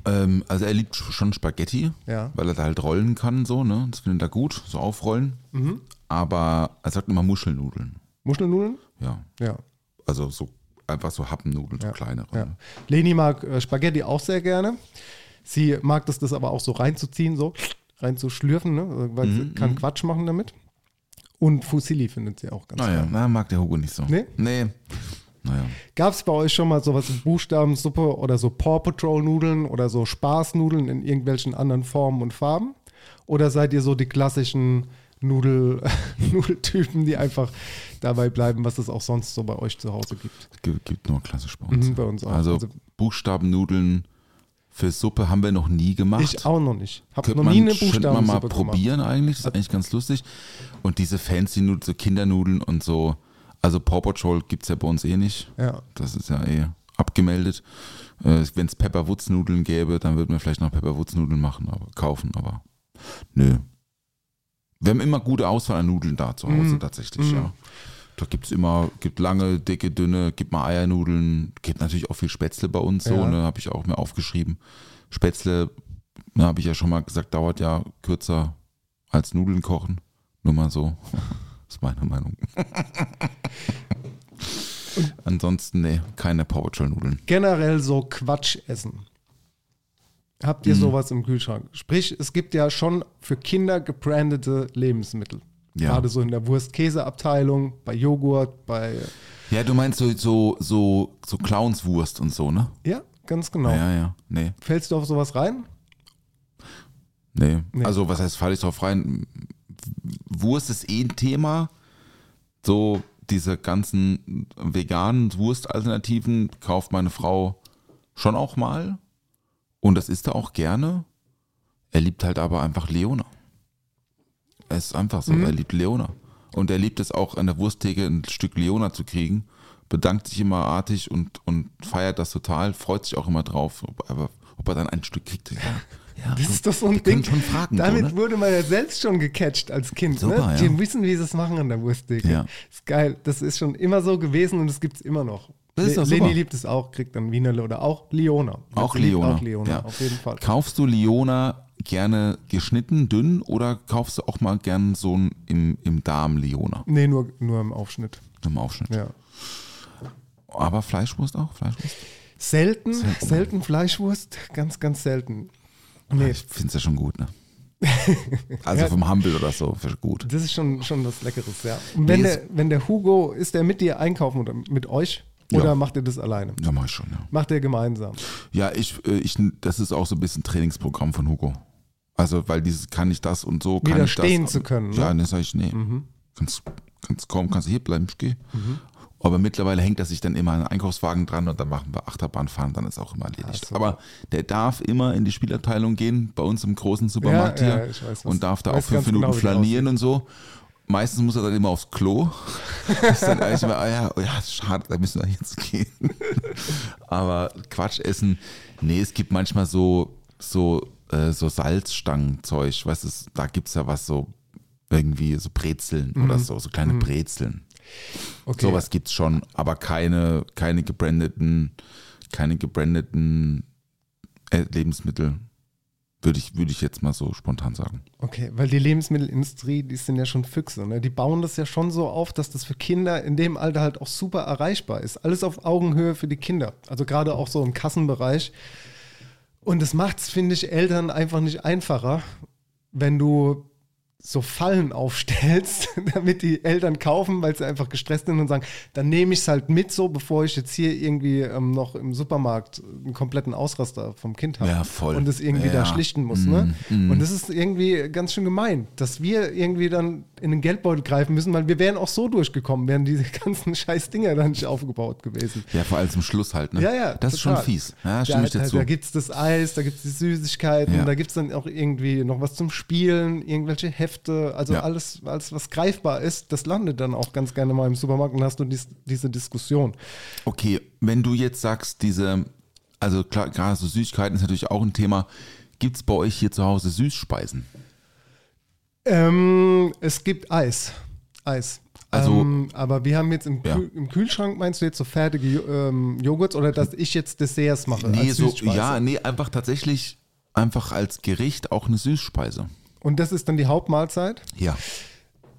ähm, also er liebt schon Spaghetti, Ja. weil er da halt rollen kann, so, ne? Das findet er gut, so aufrollen. Mhm. Aber er sagt immer Muschelnudeln. Muschelnudeln? Ja. Ja. Also so einfach so Happennudeln, so kleinere. ja. Leni mag äh, Spaghetti auch sehr gerne. Sie mag das, das aber auch so reinzuziehen, so reinzuschlürfen, ne? weil Mhm, sie kann Quatsch machen damit. Und Fusilli findet sie auch ganz Naja, gerne. na, mag der Hugo nicht so. Nee? Nee. Naja. Gab es bei euch schon mal sowas wie Buchstabensuppe oder so Paw Patrol Nudeln oder so Spaßnudeln in irgendwelchen anderen Formen und Farben? Oder seid ihr so die klassischen Nudel, Nudeltypen, die einfach dabei bleiben, was es auch sonst so bei euch zu Hause gibt? Gibt, gibt nur klassisch bei uns. Mhm, bei uns auch. Also, Also- Buchstabennudeln für Suppe haben wir noch nie gemacht. Ich auch noch nicht. Hab noch nie man, eine könnte man mal Buchstabensuppe probieren eigentlich. Das ist eigentlich ganz lustig. Und diese fancy Nudeln, so Kindernudeln und so. Also Paw Patrol gibt es ja bei uns eh nicht. Ja. Das ist ja eh abgemeldet. Äh, Wenn es Pepperwoods-Nudeln gäbe, dann würden wir vielleicht noch Pepperwoods-Nudeln machen, aber kaufen, aber nö. Wir haben immer gute Auswahl an Nudeln da zu. Hause tatsächlich, ja. Da gibt es immer, gibt lange, dicke, dünne, gibt mal Eiernudeln, gibt natürlich auch viel Spätzle bei uns, so, Ja. ne, habe ich auch mir aufgeschrieben. Spätzle, ne, habe ich ja schon mal gesagt, dauert ja kürzer als Nudeln kochen. Nur mal so. Ist meine Meinung. Ansonsten, nee, keine Paw Patrol Nudeln. generell so Quatsch essen. Habt Mhm. ihr sowas im Kühlschrank? Sprich, es gibt ja schon für Kinder gebrandete Lebensmittel. Ja. Gerade so in der Wurst-Käse-Abteilung, bei Joghurt, bei. Ja, du meinst so, so, so, so Clownswurst und so, ne? Ja, ganz genau. Ja, ja, nee. Fällst du auf sowas rein? Nee. Nee. Also, was heißt, falle ich drauf rein? Wurst ist eh ein Thema. So, diese ganzen veganen Wurstalternativen kauft meine Frau schon auch mal. Und das isst er auch gerne. Er liebt halt aber einfach Leona. Es ist einfach so, Mhm. er liebt Leona. Und er liebt es auch an der Wursttheke ein Stück Leona zu kriegen. Bedankt sich immer artig und, und feiert das total, freut sich auch immer drauf, ob, aber, ob er dann ein Stück kriegt. Ja, ja, Das ist doch so ein Ding. schon fragen. Damit so, ne? wurde man ja selbst schon gecatcht als Kind. Super, ne? ja. Die wissen, wie sie es machen an der Wursttheke. Ja. Ist geil. Das ist schon immer so gewesen und das gibt es immer noch. Das ist doch super. Leni liebt es auch, kriegt dann Wienerle oder auch Leona. Auch Leona. Auch Leona, ja. auf jeden Fall. Kaufst du Leona gerne geschnitten, dünn oder kaufst du auch mal gern so ein im, im Darm Leona Nee, nur, nur im Aufschnitt. im Aufschnitt? Ja. Aber Fleischwurst auch? Fleischwurst? Selten, selten, Selten. Fleischwurst, ganz, ganz selten. Nee, Ich finde es ja schon gut, ne? Also vom Humble oder so, für gut. das ist schon, schon was Leckeres, ja. Und wenn, Nee, der, wenn der Hugo, ist der mit dir einkaufen oder mit euch? Oder Ja. macht ihr das alleine? Ja, mach ich schon, ja. Macht ihr gemeinsam? Ja, ich, äh, ich, das ist auch so ein bisschen Trainingsprogramm von Hugo. Also, weil dieses kann ich das und so, kann ich das. Widerstehen zu können, ne? Ja, dann sag ich, nee. Kannst, kannst kaum, kannst du hier bleiben, ich gehe. Aber mittlerweile hängt er sich dann immer an den Einkaufswagen dran und dann machen wir Achterbahn fahren, dann ist auch immer erledigt. super. Aber der darf immer in die Spielabteilung gehen, bei uns im großen Supermarkt Ja, hier. ja, weiß, und darf da auch fünf genau, Minuten das flanieren und so. Meistens muss er dann immer aufs Klo. Das ist dann eigentlich immer, ah ja, oh ja, schade, da müssen wir jetzt gehen. Aber Quatsch essen, nee, es gibt manchmal so, so, äh, so Salzstangenzeug, weißt du, da gibt es ja was so, irgendwie so Brezeln oder so, so kleine Brezeln. Okay. Sowas gibt's schon, aber keine, keine gebrandeten, keine gebrandeten äh, Lebensmittel. Würde ich, würde ich jetzt mal so spontan sagen. Okay, weil die Lebensmittelindustrie, die sind ja schon Füchse. Ne? Die bauen das ja schon so auf, dass das für Kinder in dem Alter halt auch super erreichbar ist. Alles auf Augenhöhe für die Kinder. Also gerade auch so im Kassenbereich. Und das macht es, finde ich, Eltern einfach nicht einfacher, wenn du so Fallen aufstellst, damit die Eltern kaufen, weil sie einfach gestresst sind und sagen, dann nehme ich es halt mit so, bevor ich jetzt hier irgendwie ähm, noch im Supermarkt einen kompletten Ausraster vom Kind habe. Ja, voll. Und es irgendwie da Ja. schlichten muss. Ne? Und das ist irgendwie ganz schön gemein, dass wir irgendwie dann in den Geldbeutel greifen müssen, weil wir wären auch so durchgekommen, wären diese ganzen scheiß Dinger dann nicht aufgebaut gewesen. Ja, vor allem zum Schluss halt, ne? Ja, ja. Das ist total. schon fies. Ja, da stimme ich dir da, da gibt es das Eis, da gibt es die Süßigkeiten, Ja. da gibt es dann auch irgendwie noch was zum Spielen, irgendwelche Hefte, also Ja. alles, alles, was greifbar ist, das landet dann auch ganz gerne mal im Supermarkt und hast du dies, diese Diskussion. Okay, wenn du jetzt sagst, diese, also klar, gerade so Süßigkeiten ist natürlich auch ein Thema. Gibt es bei euch hier zu Hause Süßspeisen? Ähm, es gibt Eis. Eis. Also- ähm, aber wir haben jetzt im, Ja. Kühl, im Kühlschrank, meinst du jetzt so fertige ähm, Joghurts oder dass ich jetzt Desserts mache? Nee, so, ja, nee, einfach tatsächlich einfach als Gericht auch eine Süßspeise. Und das ist dann die Hauptmahlzeit? Ja.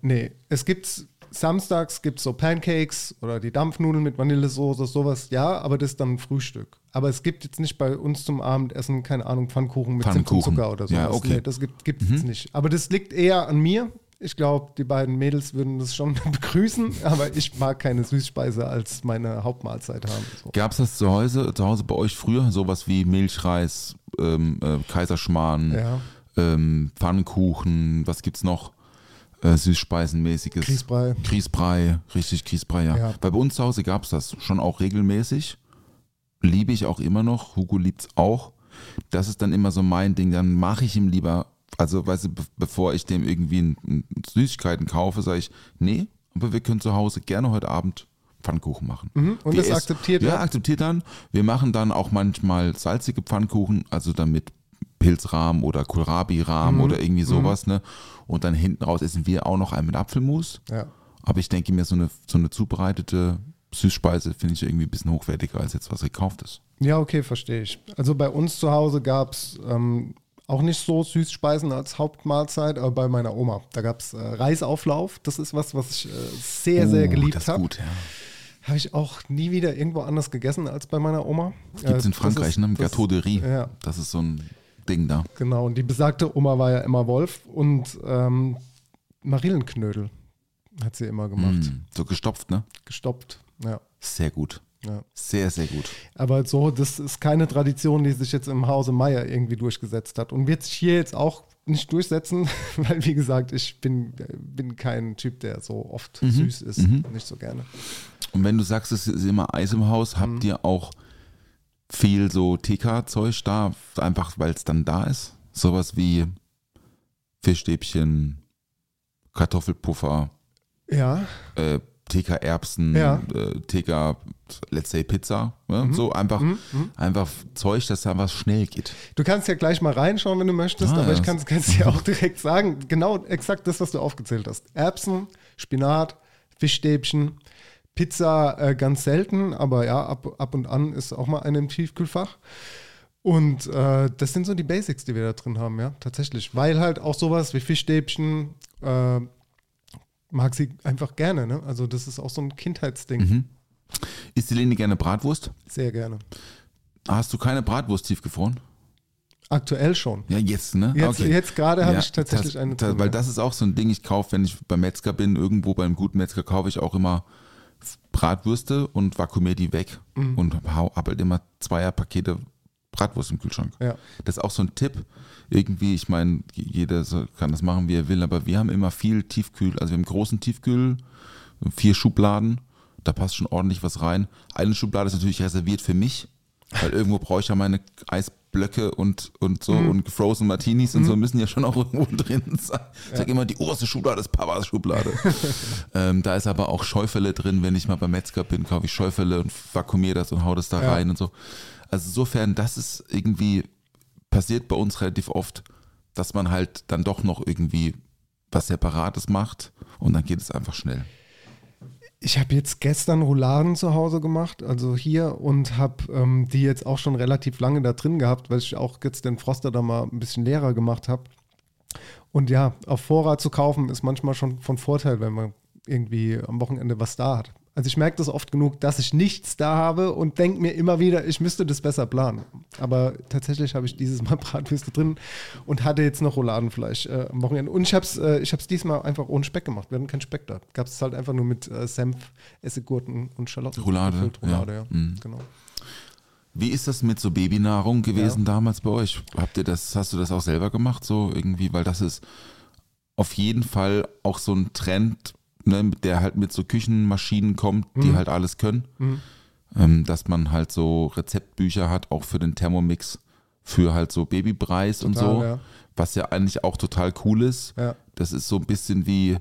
Nee, es gibt samstags gibt so Pancakes oder die Dampfnudeln mit Vanillesoße, sowas, ja, aber das ist dann ein Frühstück. Aber es gibt jetzt nicht bei uns zum Abendessen, keine Ahnung, Pfannkuchen mit Zimt und Pfannkuchen. Zucker oder sowas. Ja, okay. Nee, das gibt es jetzt nicht. Aber das liegt eher an mir. Ich glaube, die beiden Mädels würden das schon begrüßen, aber ich mag keine Süßspeise als meine Hauptmahlzeit haben. So. Gab es das zu Hause, zu Hause bei euch früher? Sowas wie Milchreis, ähm, äh, Kaiserschmarrn, Ja. Ähm, Pfannkuchen, was gibt's noch? Äh, Süßspeisenmäßiges. Grießbrei. Grießbrei, richtig Grießbrei, ja. Ja. Weil bei uns zu Hause gab es das schon auch regelmäßig. Liebe ich auch immer noch. Hugo liebt's auch. Das ist dann immer so mein Ding. Dann mache ich ihm lieber, also weißt du, be bevor ich dem irgendwie ein, ein Süßigkeiten kaufe, sage ich, nee, aber wir können zu Hause gerne heute Abend Pfannkuchen machen. Mhm, und Wir das akzeptiert Ja, er? akzeptiert dann. Wir machen dann auch manchmal salzige Pfannkuchen, also dann mit Pilzrahmen oder Kohlrabi-Rahmen Mhm. oder irgendwie sowas, ne? Und dann hinten raus essen wir auch noch einen mit Apfelmus. Ja. Aber ich denke mir, so eine, so eine zubereitete Süßspeise finde ich irgendwie ein bisschen hochwertiger als jetzt was gekauftes. Ja, okay, verstehe ich. Also bei uns zu Hause gab es ähm, auch nicht so Süßspeisen als Hauptmahlzeit, aber bei meiner Oma. Da gab es äh, Reisauflauf. Das ist was, was ich äh, sehr, sehr Uh, geliebt Das ist habe. gut, ja. Habe ich auch nie wieder irgendwo anders gegessen als bei meiner Oma. Gibt es Äh, in das Frankreich, ist- ne? Gâteau de Riz. Ja, Das ist so ein Ding da. genau. Und die besagte Oma war ja Emma Wolf und ähm, Marillenknödel hat sie immer gemacht. Mm, so gestopft, ne? Gestoppt. Ja, Sehr gut. ja. Sehr, sehr gut. Aber so, das ist keine Tradition, die sich jetzt im Hause Meier irgendwie durchgesetzt hat und wird sich hier jetzt auch nicht durchsetzen, weil wie gesagt, ich bin, bin kein Typ, der so oft Mhm. süß ist. Nicht so gerne. Und wenn du sagst, es ist immer Eis im Haus, habt Mhm. ihr auch viel so TK-Zeug da, einfach weil es dann da ist? Sowas wie Fischstäbchen, Kartoffelpuffer, Ja, äh, TK-Erbsen, Ja. äh, TK, let's say Pizza. Ne? Mhm. So einfach, einfach Zeug, das da was schnell geht. du kannst ja gleich mal reinschauen, wenn du möchtest, Ah, aber ja. ich kann es dir auch direkt sagen, genau exakt das, was du aufgezählt hast. Erbsen, Spinat, Fischstäbchen, Pizza äh, ganz selten, aber ja, ab, ab und an ist auch mal eine im Tiefkühlfach. Und äh, das sind so die Basics, die wir da drin haben, ja, tatsächlich. Weil halt auch sowas wie Fischstäbchen äh, mag sie einfach gerne, ne? Also das ist auch so ein Kindheitsding. Mhm. Isst die Leni gerne Bratwurst? Sehr gerne. Hast du keine Bratwurst tiefgefroren? Aktuell schon. Ja, jetzt, ne? Jetzt, Okay. jetzt gerade habe Ja, ich tatsächlich das, eine drin, Weil ja. das ist auch so ein Ding, ich kaufe, wenn ich beim Metzger bin, irgendwo beim guten Metzger kaufe ich auch immer Bratwürste und vakuumiere die weg Mhm. und hau hab halt immer Zweierpakete Bratwurst im Kühlschrank. Ja. Das ist auch so ein Tipp. Irgendwie, ich meine, jeder kann das machen, wie er will, aber wir haben immer viel Tiefkühl, also wir haben einen großen Tiefkühl, vier Schubladen, da passt schon ordentlich was rein. Eine Schublade ist natürlich reserviert für mich, weil irgendwo brauche ich ja meine Eisblöcke und, und so Mhm. und Frozen Martinis und so müssen ja schon auch irgendwo drin sein. Ich sage immer, die oberste Schublade ist Papas Schublade. ähm, da ist aber auch Schäufele drin, wenn ich mal beim Metzger bin, kaufe ich Schäufele und vakuumiere das und hau das da Ja. rein und so. Also insofern, das ist irgendwie passiert bei uns relativ oft, dass man halt dann doch noch irgendwie was Separates macht und dann geht es einfach schnell. Ich habe jetzt gestern Rouladen zu Hause gemacht, also hier, und habe ähm, die jetzt auch schon relativ lange da drin gehabt, weil ich auch jetzt den Froster da mal ein bisschen leerer gemacht habe. Und ja, auf Vorrat zu kaufen ist manchmal schon von Vorteil, wenn man irgendwie am Wochenende was da hat. Also ich merke das oft genug, dass ich nichts da habe und denke mir immer wieder, ich müsste das besser planen. Aber tatsächlich habe ich dieses Mal Bratwürste drin und hatte jetzt noch Rouladenfleisch äh, am Wochenende. Und ich habe es äh, ich hab's diesmal einfach ohne Speck gemacht. Wir hatten keinen Speck da. Gab es halt einfach nur mit äh, Senf, Essiggurken und Schalotten. Roulade, gefüllt. Roulade, ja. ja. Mhm. Genau. Wie ist das mit so Babynahrung gewesen damals bei euch? Habt ihr das, hast du das auch selber gemacht, so irgendwie? Weil das ist auf jeden Fall auch so ein Trend, ne, der halt mit so Küchenmaschinen kommt, die Mhm. halt alles können. Ähm, dass man halt so Rezeptbücher hat, auch für den Thermomix, für halt so Babypreis und so. ja. Was ja eigentlich auch total cool ist. Ja. Das ist so ein bisschen wie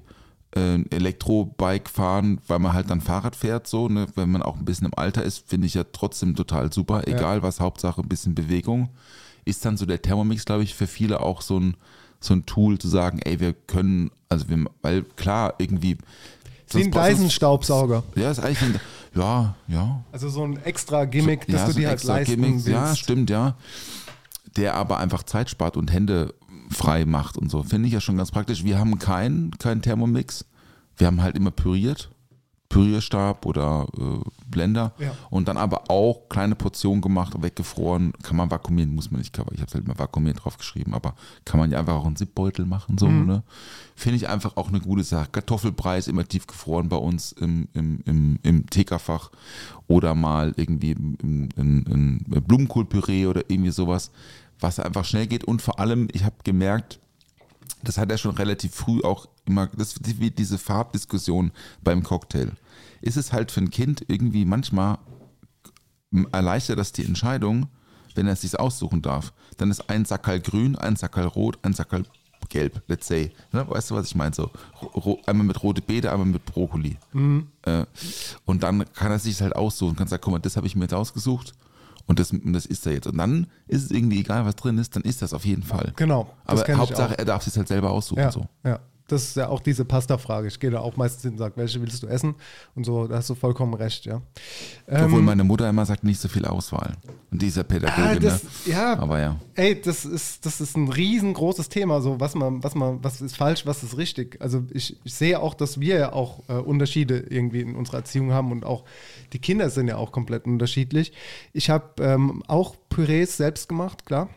äh, ein Elektrobike fahren, weil man halt dann Fahrrad fährt, so, ne? wenn man auch ein bisschen im Alter ist, finde ich ja trotzdem total super, egal was, Hauptsache ein bisschen Bewegung. Ist dann so der Thermomix, glaube ich, für viele auch so ein, so ein Tool zu sagen, ey, wir können, also wir, weil klar, irgendwie. Wie ein sonst- sonst- Dyson-Staubsauger. Ja, ist eigentlich ein, ja, ja, Also so ein extra Gimmick, dass ja, du so dir ein halt extra leisten Gimmick, willst. Ja, stimmt, ja. Der aber einfach Zeit spart und Hände frei macht und so. Finde ich ja schon ganz praktisch. Wir haben keinen keinen Thermomix. Wir haben halt immer püriert. Pürierstab oder äh, Blender. Ja. Und dann aber auch kleine Portionen gemacht, weggefroren. Kann man vakuumieren, muss man nicht. Ich habe es halt mal vakuumiert drauf geschrieben, aber kann man ja einfach auch einen Zipbeutel machen. So, Mhm. ne? Finde ich einfach auch eine gute Sache. Kartoffelbrei ist immer tiefgefroren bei uns im, im, im, im TK-Fach. Oder mal irgendwie im Blumenkohlpüree oder irgendwie sowas, was einfach schnell geht. Und vor allem, ich habe gemerkt, das hat er schon relativ früh auch immer, das diese Farbdiskussion beim Cocktail. Ist es halt für ein Kind irgendwie manchmal erleichtert das die Entscheidung, wenn er es sich aussuchen darf. Dann ist ein Sackerl grün, ein Sackerl rot, ein Sackerl gelb, let's say. Ne? Weißt du, was ich meine? So, einmal mit rote Beete, einmal mit Brokkoli. Äh, und dann kann er sich halt aussuchen, kann sagen, guck mal, das habe ich mir jetzt ausgesucht und das, das ist er jetzt. Und dann ist es irgendwie egal, was drin ist, dann ist das auf jeden Fall. Genau, Aber Hauptsache, er darf sich halt selber aussuchen. Ja, So. ja. Das ist ja auch diese Pasta-Frage. Ich gehe da auch meistens hin und sage, welche willst du essen? Und so, da hast du vollkommen recht, ja. Obwohl Ähm, meine Mutter immer sagt, nicht so viel Auswahl. Und dieser Pädagoge, Ah, das, ne? ja, Aber ja. ey, das ist, das ist ein riesengroßes Thema, so was man, was man, was ist falsch, was ist richtig. Also ich, ich sehe auch, dass wir ja auch äh, Unterschiede irgendwie in unserer Erziehung haben und auch die Kinder sind ja auch komplett unterschiedlich. Ich habe ähm, auch Pürees selbst gemacht, klar.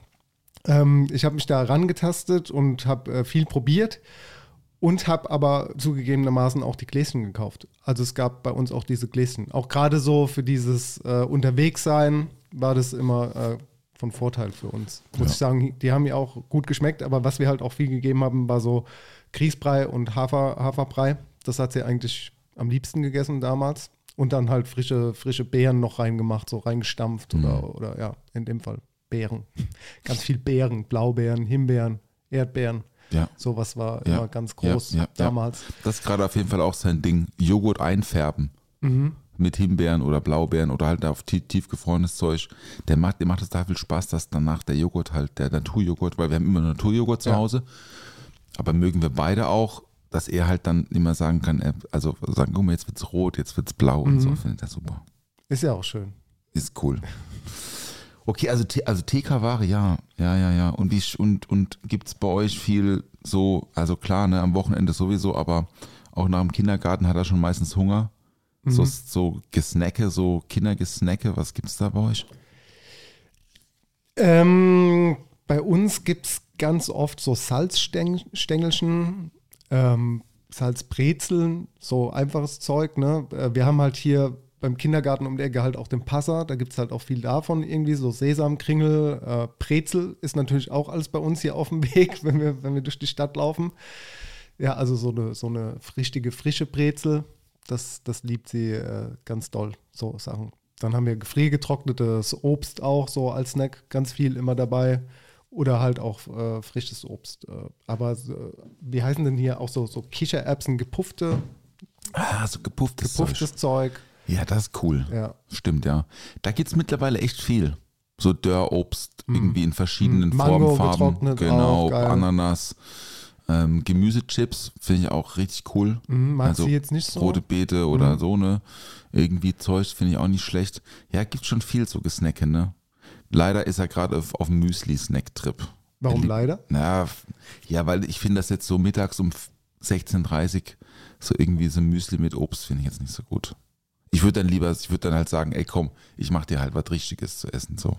Ähm, ich habe mich da rangetastet und habe äh, viel probiert und habe aber zugegebenermaßen auch die Gläschen gekauft. Also es gab bei uns auch diese Gläschen. Auch gerade so für dieses äh, Unterwegssein war das immer äh, von Vorteil für uns. Muss Ja. ich sagen, die haben mir auch gut geschmeckt, aber was wir halt auch viel gegeben haben, war so Grießbrei und Hafer, Haferbrei. Das hat sie eigentlich am liebsten gegessen damals. Und dann halt frische, frische Beeren noch reingemacht, so reingestampft oder, oder ja, in dem Fall Beeren. Ganz viel Beeren, Blaubeeren, Himbeeren, Erdbeeren. Ja. Sowas war Ja, immer ganz groß ja, damals. Das ist gerade auf jeden Fall auch sein Ding. Joghurt einfärben. Mhm. Mit Himbeeren oder Blaubeeren oder halt auf tief, tiefgefrorenes Zeug. Der macht, der macht es da viel Spaß, dass danach der Joghurt halt, der Naturjoghurt, weil wir haben immer Naturjoghurt zu. Hause. Aber mögen wir beide auch, dass er halt dann immer sagen kann, er, also sagen, guck mal, jetzt wird's rot, jetzt wird's blau und Mhm. so. Findet er super. Ist ja auch schön. Ist cool. Okay, also, also TK-Ware, ja. Ja, ja, ja. Und, wie, und, und gibt es bei euch viel so, also klar, ne, am Wochenende sowieso, aber auch nach dem Kindergarten hat er schon meistens Hunger. So, so Gesnacke, so Kindergesnacke, was gibt's da bei euch? Ähm, bei uns gibt es ganz oft so Salzstängelchen, ähm, Salzbrezeln, so einfaches Zeug. Ne? Äh, Wir haben halt hier beim Kindergarten um die Ecke halt auch den Passer, da gibt es halt auch viel davon, irgendwie so Sesamkringel, äh, Brezel ist natürlich auch alles bei uns hier auf dem Weg, wenn wir, wenn wir durch die Stadt laufen. Ja, also so eine, so eine richtige, frische Brezel, das, das liebt sie äh, ganz doll, so Sachen. Dann haben wir gefriergetrocknetes Obst auch so als Snack, ganz viel immer dabei. Oder halt auch äh, frisches Obst. Äh, aber wie heißen denn hier auch so, so Kichererbsen, gepuffte, Ah, so gepufftes, gepufftes Zeug. Zeug. Ja, das ist cool. Ja. Stimmt, ja. Da gibt's mittlerweile echt viel. So Dörrobst, irgendwie in verschiedenen Mm. Mango Formen, Farben. Genau, auch. Ananas. Ähm, Gemüsechips finde ich auch richtig cool. Mhm, also jetzt nicht so? rote Beete oder Mhm. so, ne? Irgendwie Zeug finde ich auch nicht schlecht. Ja, gibt schon viel so Gesnacke, ne? Leider ist er gerade auf, auf dem Müsli-Snack-Trip. Warum Er leider? Na, ja, weil ich finde das jetzt so mittags um 16.30 Uhr, so irgendwie so Müsli mit Obst finde ich jetzt nicht so gut. Ich würde dann lieber, ich würde dann halt sagen, ey komm, ich mache dir halt was Richtiges zu essen, so.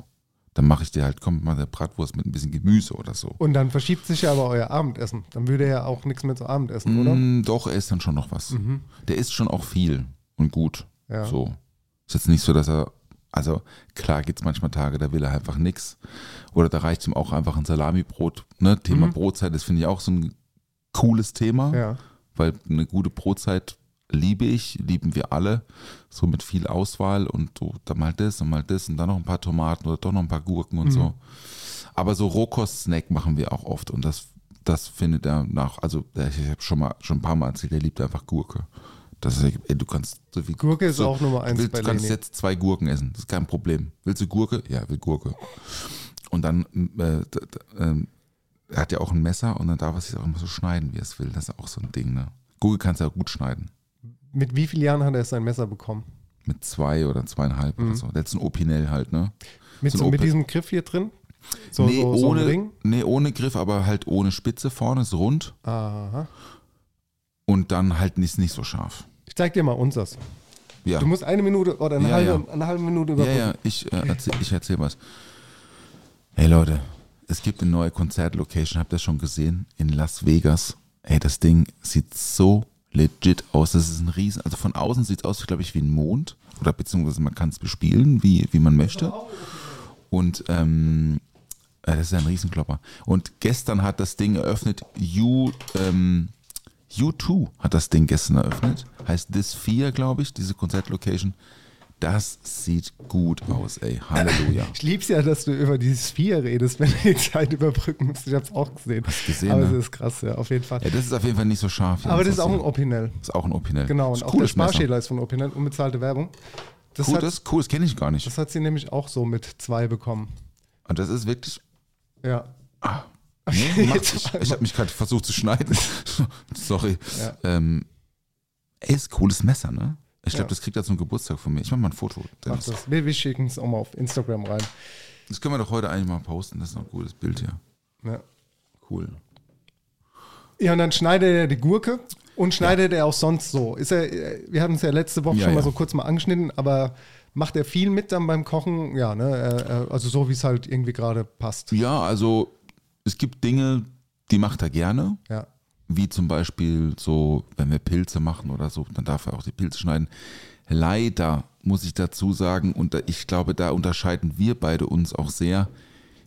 Dann mache ich dir halt, komm, mal eine Bratwurst mit ein bisschen Gemüse oder so. Und dann verschiebt sich ja aber euer Abendessen. Dann würde er ja auch nichts mehr zu Abend essen, oder? Mm, doch, er isst dann schon noch was. Mhm. Der isst schon auch viel und gut. Ja. So. Ist jetzt nicht so, dass er, also klar gibt es manchmal Tage, da will er einfach nichts. Oder da reicht ihm auch einfach ein Salamibrot. Ne? Thema Mhm. Brotzeit, das finde ich auch so ein cooles Thema, Ja. weil eine gute Brotzeit liebe ich, lieben wir alle. So mit viel Auswahl und so, dann mal das und mal das und dann noch ein paar Tomaten oder doch noch ein paar Gurken und Mhm. so. Aber so Rohkost-Snack machen wir auch oft und das, das findet er nach, also ich habe schon mal schon ein paar Mal erzählt, er liebt einfach Gurke. Das ist, ey, du kannst so viel Gurke ist so, auch Nummer eins du willst, bei Du kannst Leni. jetzt zwei Gurken essen, das ist kein Problem. Willst du Gurke? Ja, will Gurke. Und dann, äh, ähm, er hat ja auch ein Messer und dann darf er sich auch immer so schneiden, wie er es will. Das ist auch so ein Ding, ne? Gurke kannst du ja gut schneiden. Mit wie vielen Jahren hat er sein Messer bekommen? Mit zwei oder zweieinhalb Mhm. oder so. So ein Opinel halt, ne? Mit, So so, mit diesem Griff hier drin? So, nee, so, so ohne, Ring? nee, ohne Griff, aber halt ohne Spitze vorne, ist rund Aha. und dann halt nicht, nicht so scharf. Ich zeig dir mal unseres. Ja, Du musst eine Minute oder eine, Ja, halbe, ja. eine halbe Minute ja, überbrücken. ja ich, äh, erzähl, ich erzähl was. Hey Leute, es gibt eine neue Konzertlocation, habt ihr schon gesehen? In Las Vegas. Ey, das Ding sieht so legit aus. Das ist ein Riesen. Also von außen sieht es aus, glaube ich, wie ein Mond. Oder beziehungsweise man kann es bespielen, wie, wie man möchte. Und ähm, äh, das ist ein Riesenklopper. Und gestern hat das Ding eröffnet, U, ähm, U2 hat das Ding gestern eröffnet. Heißt This 4, glaube ich, diese Konzertlocation. Das sieht gut aus, ey. Halleluja. Ich lieb's ja, dass du über dieses Vier redest, wenn du die Zeit überbrücken musst. Ich hab's auch gesehen. Hast du gesehen, Aber ne? es ist krass, ja, auf jeden Fall. Ja, das ist auf jeden Fall nicht so scharf. Aber das ist auch ein. Opinel. ist auch ein Opinel. Genau, und ein auch der cooles Messer. Sparschäler ist von Opinel, unbezahlte Werbung. Das, Cool, hat, das ist cool, das kenne ich gar nicht. das hat sie nämlich auch so mit zwei bekommen. Und das ist wirklich. Ja. Nee, macht, ich ich habe mich gerade versucht zu schneiden. Sorry. Ja. Ähm, ey, ist ein cooles Messer, ne? Ich glaube, Ja. das kriegt er zum Geburtstag von mir. Ich mache mal ein Foto. Mach Dennis. das. Wir, wir schicken es auch mal auf Instagram rein. Das können wir doch heute eigentlich mal posten. Das ist noch ein cooles Bild hier. Ja. Cool. Ja, und dann schneidet er die Gurke und schneidet er auch sonst so. Ist er, wir haben es ja letzte Woche Ja, schon mal ja. so kurz mal angeschnitten, aber macht er viel mit dann beim Kochen? Ja, ne? äh, äh, Also so, wie es halt irgendwie gerade passt. Ja, also es gibt Dinge, die macht er gerne. Ja. Wie zum Beispiel so, wenn wir Pilze machen oder so, dann darf er auch die Pilze schneiden. Leider muss ich dazu sagen, und ich glaube, da unterscheiden wir beide uns auch sehr.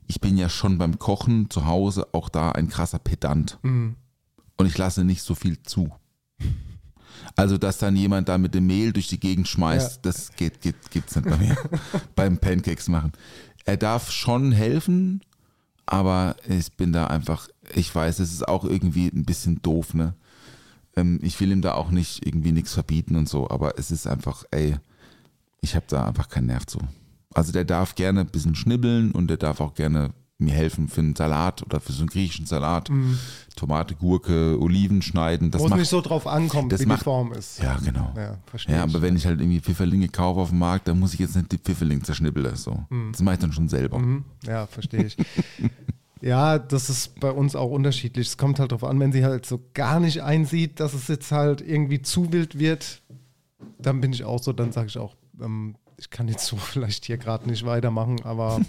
Ich bin ja schon beim Kochen zu Hause auch da ein krasser Pedant. Und ich lasse nicht so viel zu. Also, dass dann jemand da mit dem Mehl durch die Gegend schmeißt, Ja. das geht, geht, gibt's nicht bei mir. beim Pancakes machen. Er darf schon helfen, aber ich bin da einfach, ich weiß, es ist auch irgendwie ein bisschen doof, ne? Ähm, ich will ihm da auch nicht irgendwie nichts verbieten und so, aber es ist einfach, ey, ich habe da einfach keinen Nerv zu. Also der darf gerne ein bisschen schnibbeln und der darf auch gerne mir helfen für einen Salat oder für so einen griechischen Salat. Tomate, Gurke, Oliven schneiden. Das Wo es macht, nicht so drauf ankommt, das wie macht- die Form ist. ja, genau. Ja, verstehe Ja, ich. aber wenn ich halt irgendwie Pfifferlinge kaufe auf dem Markt, dann muss ich jetzt nicht die Pfifferlinge zerschnibbeln. So. Das mache ich dann schon selber. Mhm. Ja, verstehe ich. ja, das ist bei uns auch unterschiedlich. Es kommt halt darauf an, wenn sie halt so gar nicht einsieht, dass es jetzt halt irgendwie zu wild wird, dann bin ich auch so, dann sage ich auch, ähm, ich kann jetzt so vielleicht hier gerade nicht weitermachen, aber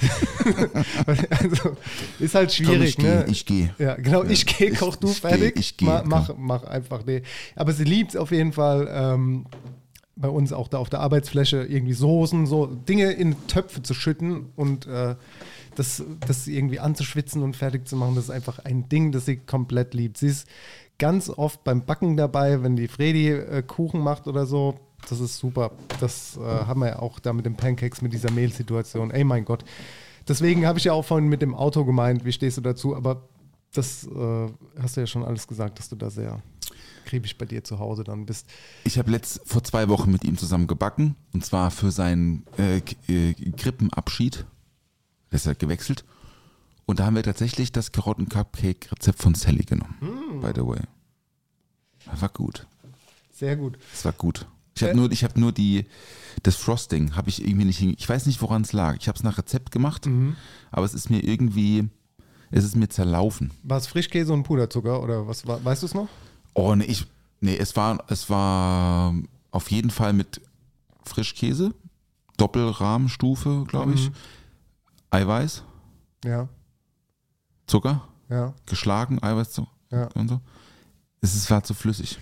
also, ist halt Komm, schwierig, ich gehe, ne? ich gehe. Ja, genau, ich gehe, Ich- koch du ich geh, fertig. ich geh, Ma- komm. mach, mach einfach, nee. Aber sie liebt es auf jeden Fall, ähm, bei uns auch da auf der Arbeitsfläche irgendwie Soßen, so Dinge in Töpfe zu schütten und äh, das, das irgendwie anzuschwitzen und fertig zu machen. Das ist einfach ein Ding, das sie komplett liebt. Sie ist ganz oft beim Backen dabei, wenn die Fredi äh, Kuchen macht oder so. Das ist super. Das äh, haben wir ja auch da mit den Pancakes, mit dieser Mehlsituation. Ey, mein Gott. Deswegen habe ich ja auch vorhin mit dem Auto gemeint, wie stehst du dazu? Aber das äh, hast du ja schon alles gesagt, dass du da sehr kriebig bei dir zu Hause dann bist. Ich habe letzt vor zwei Wochen mit ihm zusammen gebacken und zwar für seinen äh, äh, Krippenabschied. Der ist halt gewechselt. Und da haben wir tatsächlich das Karotten-Cupcake-Rezept von Sally genommen. Mm. By the way. Das war gut. Sehr gut. Das war gut. Ich habe nur, ich habe nur die, das Frosting habe ich irgendwie nicht hin. Ich weiß nicht, woran es lag. Ich habe es nach Rezept gemacht, Mhm. aber es ist mir irgendwie, es ist mir zerlaufen. War es Frischkäse und Puderzucker oder was war, weißt du es noch? Oh, nee, ich, nee, es war, es war auf jeden Fall mit Frischkäse, Doppelrahmenstufe, glaube ich, Eiweiß, Ja, Zucker, ja, geschlagen, Eiweiß ja. und so. Es ist, war zu flüssig.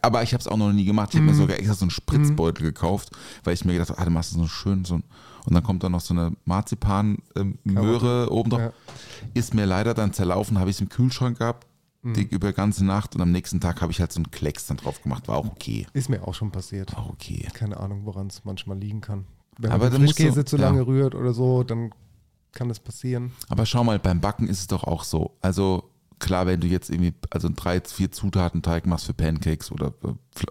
Aber ich habe es auch noch nie gemacht. Ich habe mir sogar extra so einen Spritzbeutel gekauft, weil ich mir gedacht habe, ah, du machst so schön so ein, und dann kommt da noch so eine Marzipan-Möhre oben drauf. Ja. Ist mir leider dann zerlaufen, habe ich es im Kühlschrank gehabt, Mhm. die über die ganze Nacht und am nächsten Tag habe ich halt so einen Klecks dann drauf gemacht. War auch okay. Ist mir auch schon passiert. War auch okay. Keine Ahnung, woran es manchmal liegen kann. Wenn Aber man dann den Frischkäse zu ja. lange rührt oder so, dann kann das passieren. Aber schau mal, beim Backen ist es doch auch so. Also klar, wenn du jetzt irgendwie also einen drei, vier Zutaten Teig machst für Pancakes oder,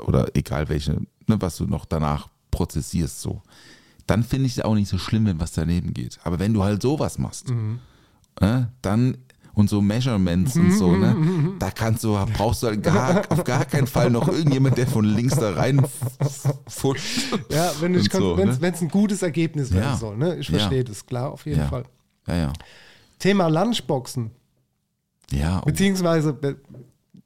oder egal welche, ne, was du noch danach prozessierst, so, dann finde ich es auch nicht so schlimm, wenn was daneben geht. Aber wenn du halt sowas machst, Mhm. ne, dann und so Measurements und so, ne, da kannst du, brauchst du halt gar, auf gar keinen Fall noch irgendjemand, der von links da rein fuscht. Ja, wenn es so, ne? ein gutes Ergebnis werden Ja. soll. Ne? Ich Ja. verstehe das, klar, auf jeden Ja. Fall. Ja, ja. Thema Lunchboxen. Ja, oh, Beziehungsweise, äh,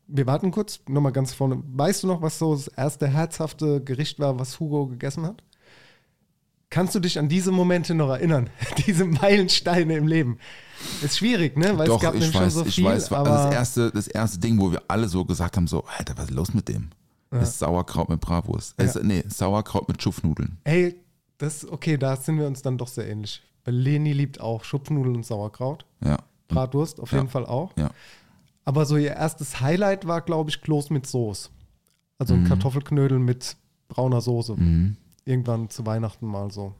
wir warten kurz, nochmal ganz vorne. Weißt du noch, was so das erste herzhafte Gericht war, was Hugo gegessen hat? Kannst du dich an diese Momente noch erinnern? diese Meilensteine im Leben. Ist schwierig, ne? Weil Doch, es gab ich nämlich weiß, schon so ich viel, weiß, aber das erste, das erste Ding, wo wir alle so gesagt haben, so, Alter, was ist los mit dem? Ist Sauerkraut mit Bratwurst. Ja. Ist, nee, Sauerkraut mit Schupfnudeln. Ey, das, okay, da sind wir uns dann doch sehr ähnlich. Weil Leni liebt auch Schupfnudeln und Sauerkraut. Ja. Bratwurst auf Ja. jeden Fall auch. Ja. Aber so ihr erstes Highlight war, glaube ich, Kloß mit Soße. Also ein Kartoffelknödel mit brauner Soße. Mhm. Irgendwann zu Weihnachten mal so.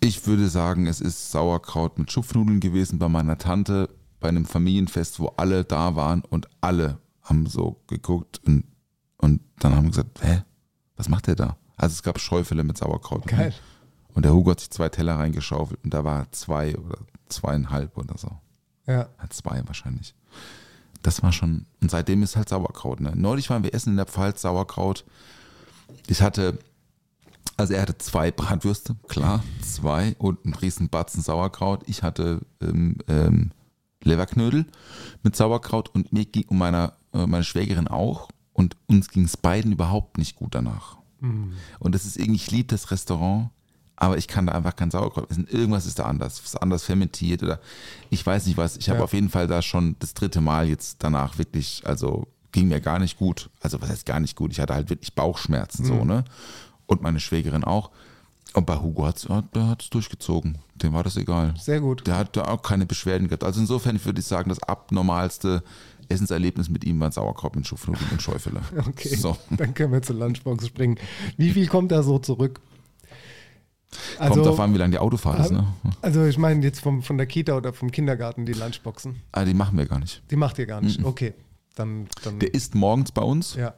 Ich würde sagen, es ist Sauerkraut mit Schupfnudeln gewesen bei meiner Tante bei einem Familienfest, wo alle da waren und alle haben so geguckt und, und dann haben gesagt, hä, was macht der da? Also es gab Schäufele mit Sauerkraut. Geil. Und der Hugo hat sich zwei Teller reingeschaufelt und da war zwei oder zweieinhalb oder so. Ja. Zwei wahrscheinlich. Das war schon, und seitdem ist halt Sauerkraut. Ne? Neulich waren wir essen in der Pfalz Sauerkraut. Ich hatte, also er hatte zwei Bratwürste, klar, zwei und einen riesen Batzen Sauerkraut. Ich hatte ähm, ähm, Leberknödel mit Sauerkraut und mir ging, und meiner, äh, meine Schwägerin auch. Und uns ging es beiden überhaupt nicht gut danach. Und das ist irgendwie, ich liebe das Restaurant, aber ich kann da einfach kein Sauerkraut essen. Irgendwas ist da anders, ist anders fermentiert oder ich weiß nicht was. Ich habe Ja. auf jeden Fall da schon das dritte Mal jetzt danach wirklich, also ging mir gar nicht gut. Also was heißt gar nicht gut? Ich hatte halt wirklich Bauchschmerzen so, ne? Und meine Schwägerin auch. Und bei Hugo hat's, hat der hat es durchgezogen. Dem war das egal. Sehr gut. Der hat da auch keine Beschwerden gehabt. Also insofern würde ich sagen, das abnormalste Essenserlebnis mit ihm war Sauerkraut mit Schupfnudeln und Schäufele. Okay, So. dann können wir zur Lunchbox springen. Wie viel kommt da so zurück? Kommt drauf an, wie lange die Autofahrt ist, ne? Also ich meine jetzt vom, von der Kita oder vom Kindergarten die Lunchboxen. Ah, die machen wir gar nicht. Die macht ihr gar nicht. Okay, dann, dann Der isst morgens bei uns, ja,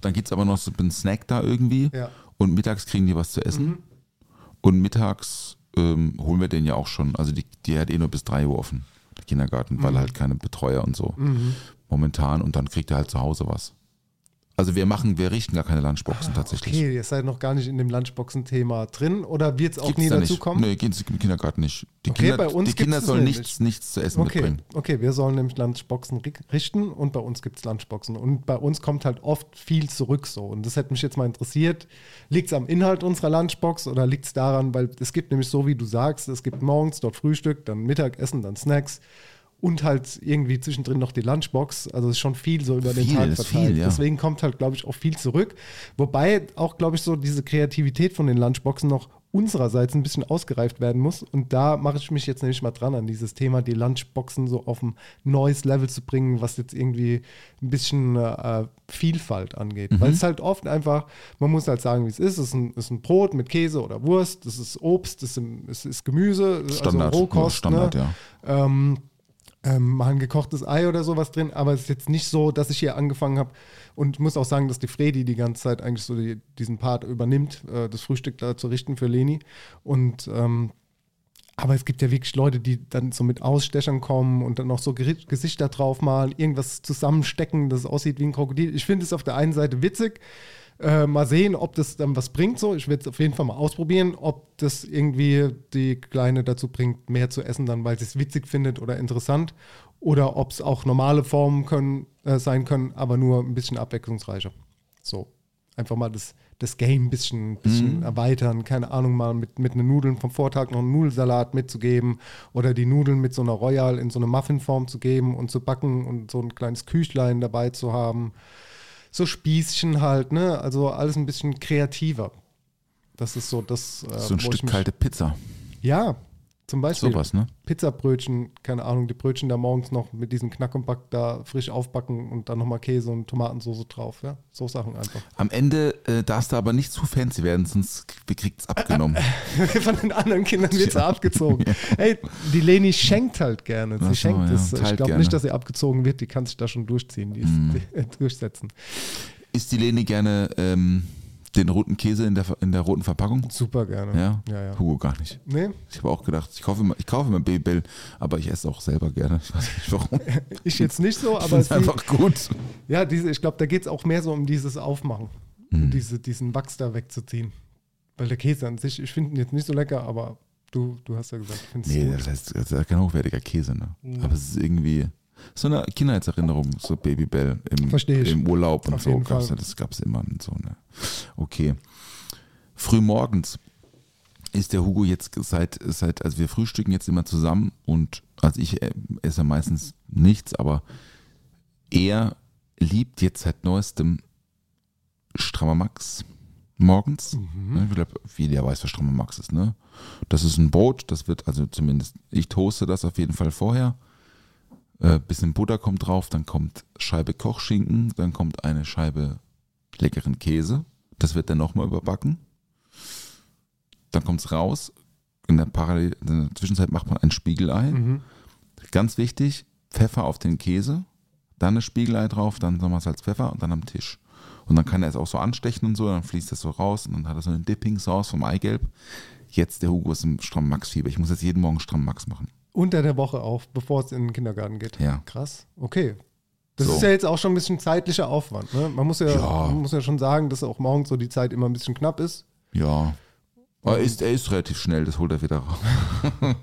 dann gibt es aber noch so einen Snack da irgendwie ja. und mittags kriegen die was zu essen. Mhm. Und mittags ähm, holen wir den ja auch schon. Also die, die hat eh nur bis 3 Uhr offen, der Kindergarten, Mhm. weil halt keine Betreuer und so momentan. Und dann kriegt er halt zu Hause was. Also wir machen, wir richten gar keine Lunchboxen tatsächlich. Ah, Okay, ihr seid noch gar nicht in dem Lunchboxen-Thema drin oder wird es auch Gibt's nie da dazu nicht. kommen? Nee, geht's im Kindergarten nicht. Die Okay, Kinder, bei uns die Kinder sollen nichts, nichts zu essen Okay, mitbringen. okay, wir sollen nämlich Lunchboxen ri- richten und bei uns gibt es Lunchboxen. Und bei uns kommt halt oft viel zurück so. Und das hätte mich jetzt mal interessiert. Liegt es am Inhalt unserer Lunchbox oder liegt es daran, weil es gibt nämlich so, wie du sagst, es gibt morgens dort Frühstück, dann Mittagessen, dann Snacks und halt irgendwie zwischendrin noch die Lunchbox. Also es ist schon viel so über den Viel, Tag verteilt. viel, ja. Deswegen kommt halt, glaube ich, auch viel zurück. Wobei auch, glaube ich, so diese Kreativität von den Lunchboxen noch unsererseits ein bisschen ausgereift werden muss. Und da mache ich mich jetzt nämlich mal dran an dieses Thema, die Lunchboxen so auf ein neues Level zu bringen, was jetzt irgendwie ein bisschen äh, Vielfalt angeht. Mhm. Weil es halt oft einfach, man muss halt sagen, wie es ist. Es ist ein, ist ein Brot mit Käse oder Wurst, es ist Obst, es ist, es ist Gemüse, Standard, also Rohkost. Standard, ne? ja. ähm, ähm, mal ein gekochtes Ei oder sowas drin, aber es ist jetzt nicht so, dass ich hier angefangen habe und ich muss auch sagen, dass die Fredi die ganze Zeit eigentlich so die, diesen Part übernimmt, äh, das Frühstück da zu richten für Leni und ähm, aber es gibt ja wirklich Leute, die dann so mit Ausstechern kommen und dann noch so Gesichter draufmalen, irgendwas zusammenstecken, dass es aussieht wie ein Krokodil. Ich finde es auf der einen Seite witzig. Äh, mal sehen, ob das dann was bringt. So, ich werde es auf jeden Fall mal ausprobieren, ob das irgendwie die Kleine dazu bringt, mehr zu essen, dann weil sie es witzig findet oder interessant, oder ob es auch normale Formen können, äh, sein können, aber nur ein bisschen abwechslungsreicher. So, einfach mal das, das Game ein bisschen, bisschen erweitern, keine Ahnung, mal mit, mit den Nudeln vom Vortag noch einen Nudelsalat mitzugeben oder die Nudeln mit so einer Royal in so eine Muffinform zu geben und zu backen und so ein kleines Küchlein dabei zu haben. So Spießchen halt, ne? Also alles ein bisschen kreativer. Das ist so das. äh, So ein Stück kalte Pizza. Ja, zum Beispiel. Sowas, ne? Pizzabrötchen, keine Ahnung, die Brötchen da morgens noch mit diesem Knack und Back da frisch aufbacken und dann nochmal Käse und Tomatensauce drauf. Ja, so Sachen einfach. Am Ende äh, darfst du aber nicht zu fancy werden, sonst kriegt es abgenommen. Von den anderen Kindern wird sie abgezogen. Ey, die Leni schenkt halt gerne. Sie Ach so, schenkt ja, es. Ich teilt glaube nicht, dass sie abgezogen wird. Die kann sich da schon durchziehen, die ist, Mhm. die, durchsetzen. Isst die Leni gerne ähm, den roten Käse in der, in der roten Verpackung? Super gerne. Ja? ja, ja. Hugo gar nicht. Nee, Ich habe auch gedacht, ich kaufe immer, ich kaufe immer Babybell, aber ich esse auch selber gerne. Ich weiß nicht warum. ich jetzt nicht so, aber es sie, einfach gut. ja, diese, ich glaube, da geht es auch mehr so um dieses Aufmachen. Mhm. Um diese, diesen Wachs da wegzuziehen. Weil der Käse an sich, ich finde ihn jetzt nicht so lecker, aber du, du hast ja gesagt, findest Nee, du das heißt, das ist kein hochwertiger Käse, ne? Mhm. Aber es ist irgendwie, so eine Kindheitserinnerung, so Babybell im, im Urlaub und Auf so. Gab's, das gab es immer und so. Ne? Okay. Frühmorgens ist der Hugo jetzt seit, seit, also wir frühstücken jetzt immer zusammen und also ich äh, esse meistens nichts, aber er liebt jetzt seit neuestem Strammer Max morgens. Ne, ich glaub, jeder weiß, was Strammer Max ist, ne? Das ist ein Brot, das wird, also zumindest, ich toaste das auf jeden Fall vorher. Äh, bisschen Butter kommt drauf, dann kommt Scheibe Kochschinken, dann kommt eine Scheibe leckeren Käse. Das wird dann nochmal überbacken. Dann kommt es raus. In der, Parallel, in der Zwischenzeit macht man ein Spiegelei. Mhm. Ganz wichtig, Pfeffer auf den Käse, dann das Spiegelei drauf, dann nochmal Salz, Pfeffer und dann am Tisch. Und dann kann er es auch so anstechen und so, dann fließt das so raus und dann hat er so eine Dipping-Sauce vom Eigelb. Jetzt der Hugo ist im stramm Max-Fieber. Ich muss jetzt jeden Morgen stramm Max machen. Unter der Woche auf, bevor es in den Kindergarten geht. Ja. Krass. Okay. Das So. ist ja jetzt auch schon ein bisschen zeitlicher Aufwand. Ne? Man, muss ja, Ja. man muss ja schon sagen, dass auch morgens so die Zeit immer ein bisschen knapp ist. Ja. Er ist, er ist relativ schnell, das holt er wieder raus.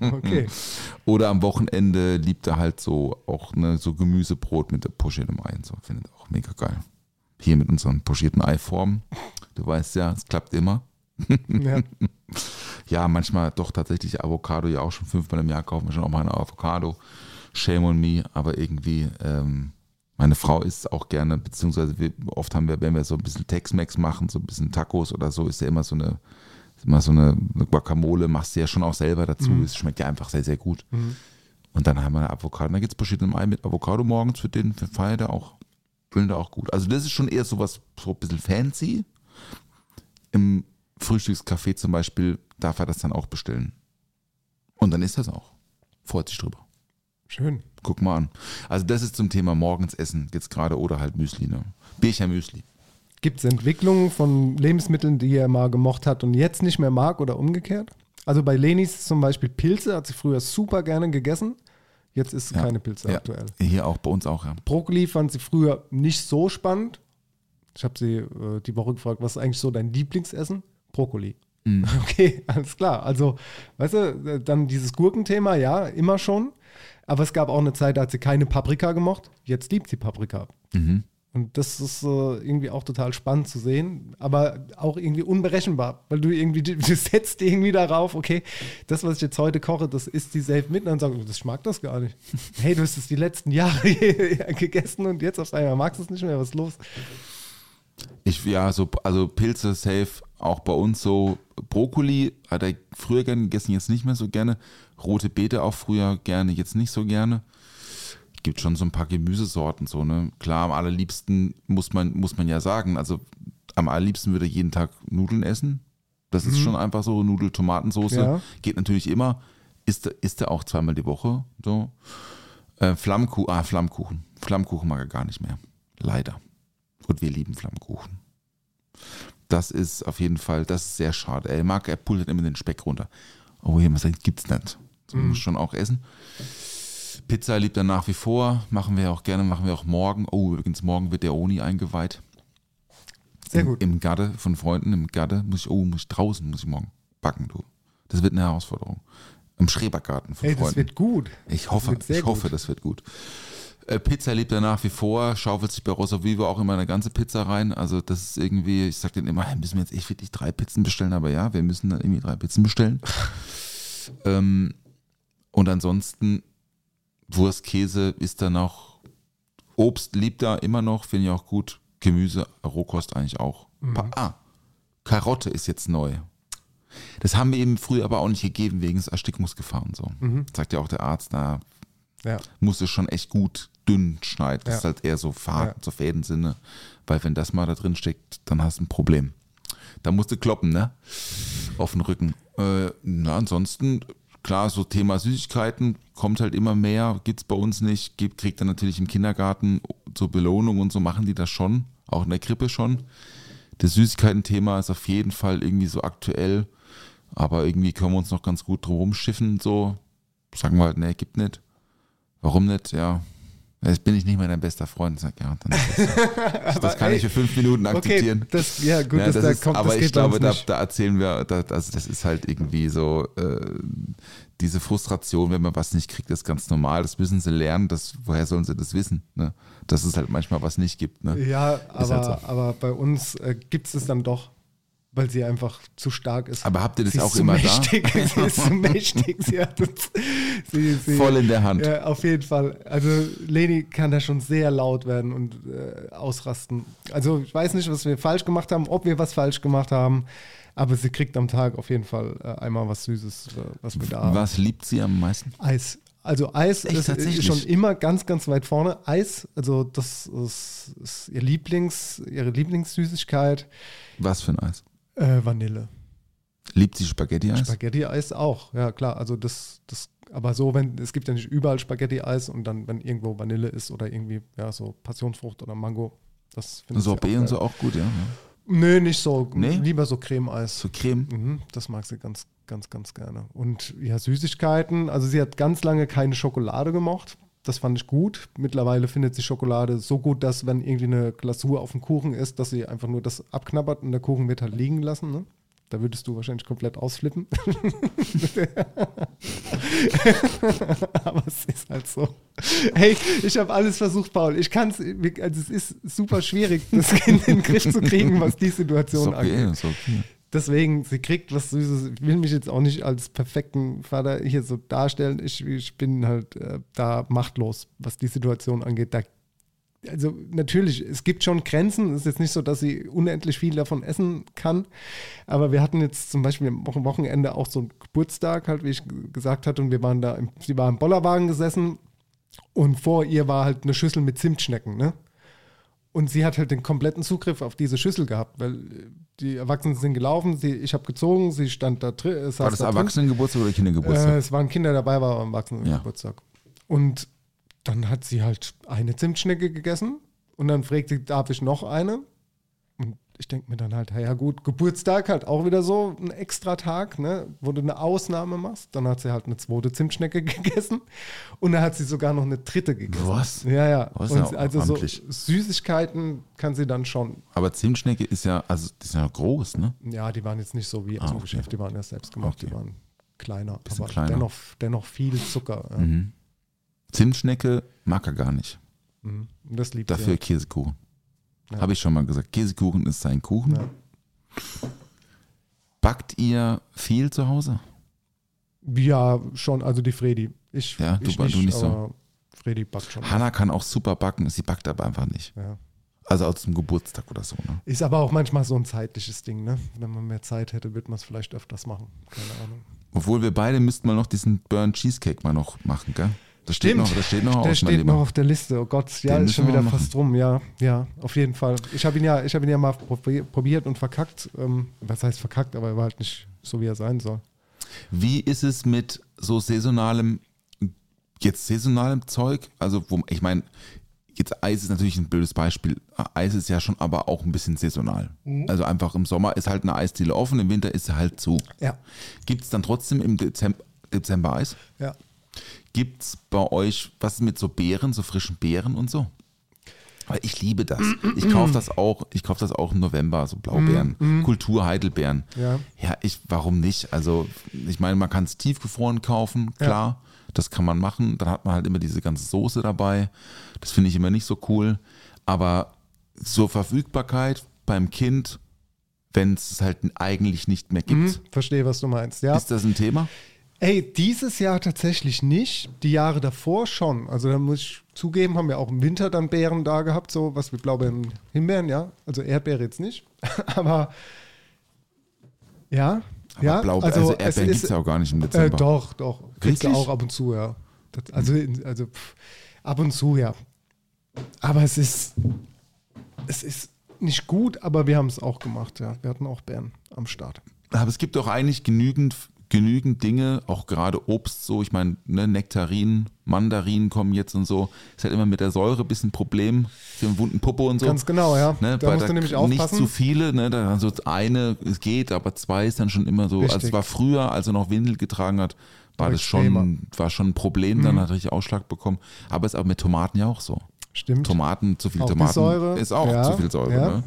Okay. Oder am Wochenende liebt er halt so auch ne, so Gemüsebrot mit pochiertem Ei und so. Findet er auch mega geil. Hier mit unseren pochierten Eiformen. Du weißt ja, es klappt immer. ja. Ja, manchmal doch tatsächlich Avocado, ja auch schon fünfmal im Jahr kaufen wir schon auch mal eine Avocado. Shame on me, aber irgendwie, ähm, meine Frau isst auch gerne, beziehungsweise wir, oft haben wir, wenn wir so ein bisschen Tex-Mex machen, so ein bisschen Tacos oder so, ist ja immer so eine, immer so eine, eine Guacamole, machst du ja schon auch selber dazu. Es schmeckt ja einfach sehr, sehr gut. Und dann haben wir eine Avocado. Da gibt es verschiedene Ei mit Avocado morgens für den, für feiert er auch, findet er auch gut. Also das ist schon eher sowas, so ein bisschen fancy. Im Frühstückscafé zum Beispiel darf er das dann auch bestellen. Und dann ist das auch. Freut sich drüber. Schön. Guck mal an. Also das ist zum Thema morgens essen, jetzt gerade oder halt Müsli, ne? Bircher Müsli. Gibt es Entwicklungen von Lebensmitteln, die er mal gemocht hat und jetzt nicht mehr mag oder umgekehrt? Also bei Lenis zum Beispiel Pilze, hat sie früher super gerne gegessen. Jetzt ist Ja. keine Pilze Ja. aktuell. Hier auch bei uns auch, ja. Brokkoli fand sie früher nicht so spannend. Ich habe sie äh, die Woche gefragt, was ist eigentlich so dein Lieblingsessen? Brokkoli. Mhm. Okay, alles klar. Also, weißt du, äh, dann dieses Gurkenthema, ja, immer schon. Aber es gab auch eine Zeit, da hat sie keine Paprika gemocht. Jetzt liebt sie Paprika. Mhm. Und das ist äh, irgendwie auch total spannend zu sehen, aber auch irgendwie unberechenbar, weil du irgendwie, du setzt irgendwie darauf, okay, das, was ich jetzt heute koche, das isst die safe mit und dann sagst du, das mag das gar nicht. Hey, du hast es die letzten Jahre gegessen und jetzt auf einmal magst du es nicht mehr, was ist los? Ich, ja, so, also Pilze safe, auch bei uns so. Brokkoli hat er früher gerne gegessen, jetzt nicht mehr so gerne. Rote Beete auch früher gerne, jetzt nicht so gerne. Gibt schon so ein paar Gemüsesorten so, ne? Klar, am allerliebsten muss man, muss man ja sagen, also am allerliebsten würde er jeden Tag Nudeln essen. Das ist schon einfach so, Nudel, Tomatensoße. Ja. Geht natürlich immer. Isst, er- isst er auch zweimal die Woche. So. Äh, Flammkuchen, ah, Flammkuchen. Flammkuchen mag er gar nicht mehr. Leider. Und wir lieben Flammkuchen. Das ist auf jeden Fall, das ist sehr schade. Er mag, er pullt immer den Speck runter. Oh, was sagt, gibt's nicht. So muss schon auch essen. Pizza liebt er nach wie vor. Machen wir auch gerne, machen wir auch morgen. Oh, übrigens, morgen wird der Oni eingeweiht. Sehr Im, gut. Im Garde von Freunden, im Garde. Muss ich, oh, muss ich draußen, muss ich morgen backen, du. Das wird eine Herausforderung. Im Schrebergarten von Hey, das Freunden. wird gut. Ich hoffe, ich hoffe, gut. das wird gut. Äh, Pizza liebt er nach wie vor, schaufelt sich bei Rosa Vivo auch immer eine ganze Pizza rein. Also das ist irgendwie, ich sag denen immer, müssen wir jetzt echt wirklich drei Pizzen bestellen, aber ja, wir müssen dann irgendwie drei Pizzen bestellen. ähm, und ansonsten Wurst, Käse ist dann noch, Obst liebt er immer noch, finde ich auch gut. Gemüse, Rohkost eigentlich auch. Pa ah, Karotte ist jetzt neu. Das haben wir eben früher aber auch nicht gegeben wegen des Erstickungsgefahr und so. Sagt ja auch der Arzt, da Ja. musst du schon echt gut dünn schneiden. Das Ja. ist halt eher so Faden, Ja. so Fädensinne. Weil wenn das mal da drin steckt, dann hast du ein Problem. Da musst du kloppen, ne? Auf den Rücken. Äh, na, ansonsten, klar, so Thema Süßigkeiten kommt halt immer mehr, gibt's bei uns nicht. Gibt, kriegt er natürlich im Kindergarten zur Belohnung und so machen die das schon. Auch in der Krippe schon. Das Süßigkeiten-Thema ist auf jeden Fall irgendwie so aktuell. Aber irgendwie können wir uns noch ganz gut drum rumschiffen. So sagen wir halt, nee, gibt nicht. Warum nicht? Ja, Jetzt bin ich nicht mehr dein bester Freund. Sag, ja, dann das, das kann ey, ich für fünf Minuten akzeptieren. Okay, das, ja, gut, Ja, das, das da ist, kommt, aber ich glaube, da, da erzählen wir, da, also das ist halt irgendwie so, äh, diese Frustration, wenn man was nicht kriegt, ist ganz normal. Das müssen sie lernen. Das, woher sollen sie das wissen? Ne? Dass es halt manchmal was nicht gibt. Ne? Ja, aber, halt so. aber bei uns äh, gibt es es dann doch, weil sie einfach zu stark ist. Aber habt ihr das sie auch immer mächtig. da? sie ist zu mächtig. Sie hat uns, sie, sie, Voll in der Hand. Ja, auf jeden Fall. Also Leni kann da schon sehr laut werden und äh, ausrasten. Also ich weiß nicht, was wir falsch gemacht haben, ob wir was falsch gemacht haben, aber sie kriegt am Tag auf jeden Fall äh, einmal was Süßes, äh, was wir da haben. Was liebt sie am meisten? Eis. Also Eis Echt, ist schon immer ganz, ganz weit vorne. Eis, also das ist, ist ihr Lieblings, ihre Lieblingssüßigkeit. Was für ein Eis? Äh, Vanille. Liebt sie Spaghetti-Eis? Spaghetti-Eis auch, ja klar. Also das, das, aber so, wenn, es gibt ja nicht überall Spaghetti-Eis und dann, wenn irgendwo Vanille ist oder irgendwie, ja, so Passionsfrucht oder Mango, das finde ich Sorbet und so auch gut, ja. Nee, nicht so. Nee? Lieber so Creme-Eis. So Creme. Mhm, das mag sie ganz, ganz, ganz gerne. Und ja, Süßigkeiten. Also sie hat ganz lange keine Schokolade gemocht. Das fand ich gut. Mittlerweile findet sie Schokolade so gut, dass wenn irgendwie eine Glasur auf dem Kuchen ist, dass sie einfach nur das abknabbert und der Kuchen wird halt liegen lassen. Ne? Da würdest du wahrscheinlich komplett ausflippen. Aber es ist halt so. Hey, ich habe alles versucht, Paul. Ich kann es, also es ist super schwierig, das Kind in den Griff zu kriegen, was die Situation okay, angeht. ist okay. Deswegen, sie kriegt was Süßes. Ich will mich jetzt auch nicht als perfekten Vater hier so darstellen. Ich, ich bin halt äh, da machtlos, was die Situation angeht. Da, also natürlich, es gibt schon Grenzen. Es ist jetzt nicht so, dass sie unendlich viel davon essen kann. Aber wir hatten jetzt zum Beispiel am Wochen- Wochenende auch so einen Geburtstag, halt, wie ich gesagt hatte. Und wir waren da, im, sie war im Bollerwagen gesessen und vor ihr war halt eine Schüssel mit Zimtschnecken, ne? Und sie hat halt den kompletten Zugriff auf diese Schüssel gehabt, weil äh, die Erwachsenen sind gelaufen, sie, ich habe gezogen, sie stand da drin. äh, War das da. Erwachsenengeburtstag oder Äh, Kindergeburtstag? es waren Kinder dabei, war am Erwachsenengeburtstag. Und dann hat sie halt eine Zimtschnecke gegessen und dann fragt sie, darf ich noch eine? Ich denke mir dann halt, ja gut, Geburtstag halt auch wieder so ein extra Tag, ne, wo du eine Ausnahme machst. Dann hat sie halt eine zweite Zimtschnecke gegessen und dann hat sie sogar noch eine dritte gegessen. Was? Ja, ja. Ja Und auch also so amtlich. Süßigkeiten kann sie dann schon. Aber Zimtschnecke ist ja, also die ist ja groß, ne? Ja, die waren jetzt nicht so wie aus dem okay. Geschäft, die waren ja selbst gemacht, die Okay. waren kleiner, Bisschen aber kleiner. Dennoch, dennoch viel Zucker. Ja. Mhm. Zimtschnecke mag er gar nicht. Mhm. Das liebt Dafür sie. Käsekuchen. Ja. Habe ich schon mal gesagt. Käsekuchen ist sein Kuchen. Ja. Backt ihr viel zu Hause? Ja, schon, also die Fredi. Ich, Ja, du ich ba- du nicht so. Fredi backt schon. Hanna kann auch super backen, sie backt aber einfach nicht. Ja. Also auch zum Geburtstag oder so. Ne? Ist aber auch manchmal so ein zeitliches Ding, ne? Wenn man mehr Zeit hätte, würde man es vielleicht öfters machen. Keine Ahnung. Obwohl wir beide müssten mal noch diesen Burn Cheesecake mal noch machen, gell? Das steht Stimmt. noch, das steht noch Der aus, steht noch auf der Liste. Oh Gott, ja, Den ist schon wieder fast rum. Ja, ja, auf jeden Fall. Ich habe ihn ja, ich habe ihn ja mal probi- probiert und verkackt. Ähm, was heißt verkackt, aber er war halt nicht so, wie er sein soll. Wie ist es mit so saisonalem, jetzt saisonalem Zeug? Also, wo, ich meine, jetzt Eis ist natürlich ein blödes Beispiel. Eis ist ja schon aber auch ein bisschen saisonal. Mhm. Also einfach im Sommer ist halt eine Eisdiele offen, im Winter ist sie halt zu. Ja, Gibt es dann trotzdem im Dezember, Dezember Eis? ja. Gibt es bei euch was mit so Beeren, so frischen Beeren und so? Weil ich liebe das. Ich kaufe das auch, ich kaufe das auch im November, so Blaubeeren, Kultur Heidelbeeren. Ja. Ja, ich, warum nicht? Also, ich meine, man kann es tiefgefroren kaufen, klar. Das kann man machen. Dann hat man halt immer diese ganze Soße dabei. Das finde ich immer nicht so cool. Aber zur Verfügbarkeit beim Kind, wenn es halt eigentlich nicht mehr gibt, Hm, verstehe, was du meinst. Ja. ist das ein Thema? Ey, dieses Jahr tatsächlich nicht. Die Jahre davor schon. Also da muss ich zugeben, haben wir auch im Winter dann Beeren da gehabt, so was wie Blaubeeren, Himbeeren, ja. Also Erdbeere jetzt nicht. Aber ja, Aber ja. Blau, also, es Erdbeeren gibt es ja auch gar nicht im Äh, Dezember. doch, doch. Kriegst du auch ab und zu, ja. Das, also, also pff, ab und zu, ja. Aber es ist, es ist nicht gut, aber wir haben es auch gemacht, ja. Wir hatten auch Beeren am Start. Aber es gibt doch eigentlich genügend, genügend Dinge, auch gerade Obst so. Ich meine, ne, Nektarinen, Mandarinen kommen jetzt und so. Ist halt immer mit der Säure ein bisschen ein Problem für einen wunden Popo und so. Ganz genau, ja. Ne, da musst du nämlich aufpassen. Nicht zu viele, ne, da so eine, es geht, aber zwei ist dann schon immer so. Also Richtig. es war früher, als er noch Windel getragen hat, war das extremer. schon, war schon ein Problem, dann hat er richtig Ausschlag bekommen. Aber ist auch mit Tomaten ja auch so. Stimmt. Tomaten, zu viel Auch Tomaten Säure, ist auch ja, zu viel Säure. ja. Ne?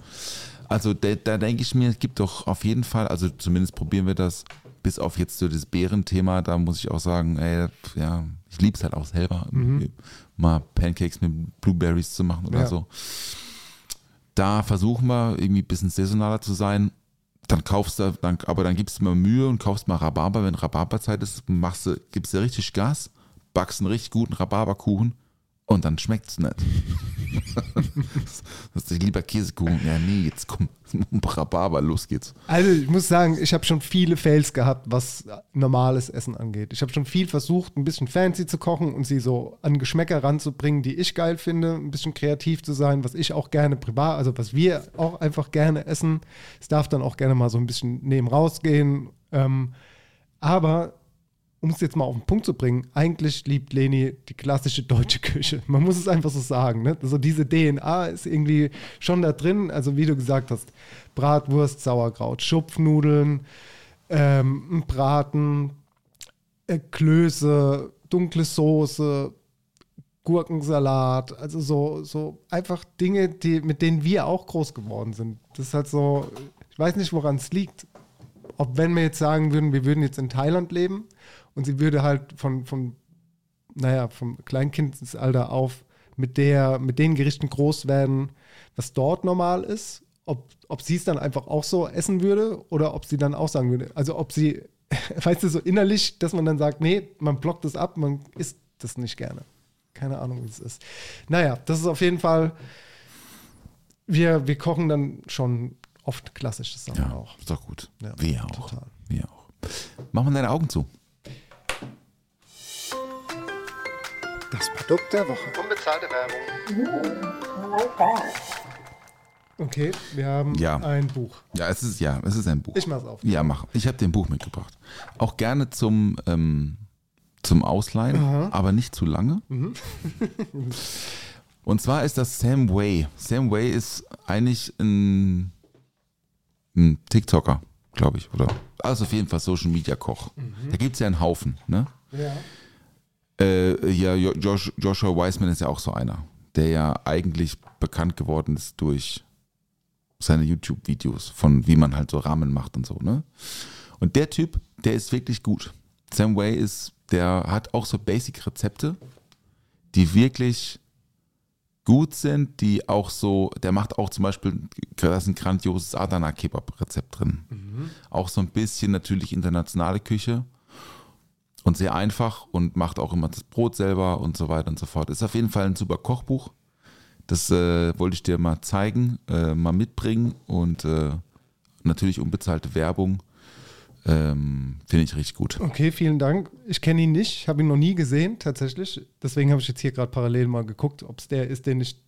Also da, da denke ich mir, es gibt doch auf jeden Fall, also zumindest probieren wir das, bis auf jetzt so das Bärenthema, da muss ich auch sagen, ey, ja, ich liebe es halt auch selber, mal Pancakes mit Blueberries zu machen oder Ja. so. Da versuchen wir irgendwie ein bisschen saisonaler zu sein. Dann kaufst du, dann, aber dann gibst du mal Mühe und kaufst mal Rhabarber, wenn Rhabarberzeit ist, machst du, gibst du richtig Gas, backst einen richtig guten Rhabarberkuchen und dann schmeckt es nicht. das ist lieber Käsekuchen. Ja, nee, jetzt komm, Rhabarber, los geht's. Also ich muss sagen, ich habe schon viele Fails gehabt, was normales Essen angeht. Ich habe schon viel versucht, ein bisschen fancy zu kochen und sie so an Geschmäcker ranzubringen, die ich geil finde, ein bisschen kreativ zu sein, was ich auch gerne privat, also was wir auch einfach gerne essen. Es darf dann auch gerne mal so ein bisschen neben rausgehen. Ähm, aber um es jetzt mal auf den Punkt zu bringen, eigentlich liebt Leni die klassische deutsche Küche. Man muss es einfach so sagen. Ne? Also diese DNA ist irgendwie schon da drin. Also wie du gesagt hast, Bratwurst, Sauerkraut, Schupfnudeln, ähm, Braten, äh, Klöße, dunkle Soße, Gurkensalat. Also so, so einfach Dinge, die, mit denen wir auch groß geworden sind. Das ist halt so, ich weiß nicht, woran es liegt. Ob wenn wir jetzt sagen würden, wir würden jetzt in Thailand leben und sie würde halt von, von naja, vom Kleinkindsalter auf mit, der, mit den Gerichten groß werden, was dort normal ist, ob, ob sie es dann einfach auch so essen würde oder ob sie dann auch sagen würde, also ob sie, weißt du, so innerlich, dass man dann sagt, nee, man blockt das ab, man isst das nicht gerne. Keine Ahnung, wie es ist. Naja, das ist auf jeden Fall, wir, wir kochen dann schon oft klassisches Sachen Ja, auch. ist doch gut. Ja, wir auch. total. Wir auch. Mach mal deine Augen zu. Das Produkt der Woche. Unbezahlte Werbung. Okay, wir haben Ja. ein Buch. Ja, es ist ja, es ist ein Buch. Ich mach's auf. Ja, mach. Ich habe dir ein Buch mitgebracht. Auch gerne zum, ähm, zum Ausleihen, aber nicht zu lange. Mhm. Und zwar ist das Sam Way. Sam Way ist eigentlich ein, ein TikToker, glaube ich, oder? Also auf jeden Fall Social Media Koch. Da gibt es ja einen Haufen, ne? Ja. Äh, ja, Jo- Josh, Joshua Wiseman ist ja auch so einer, der ja eigentlich bekannt geworden ist durch seine YouTube-Videos von wie man halt so Rahmen macht und so, ne? Und der Typ, der ist wirklich gut. Sam Way ist, der hat auch so Basic-Rezepte, die wirklich gut sind, die auch so, der macht auch zum Beispiel, da ist ein grandioses Adana-Kebab-Rezept drin. Auch so ein bisschen natürlich internationale Küche und sehr einfach und macht auch immer das Brot selber und so weiter und so fort. Ist auf jeden Fall ein super Kochbuch. Das äh, wollte ich dir mal zeigen, äh, mal mitbringen und äh, natürlich unbezahlte Werbung. Ähm, Finde ich richtig gut. Okay, vielen Dank. Ich kenne ihn nicht, habe ihn noch nie gesehen, tatsächlich. Deswegen habe ich jetzt hier gerade parallel mal geguckt, ob es der ist, den ich,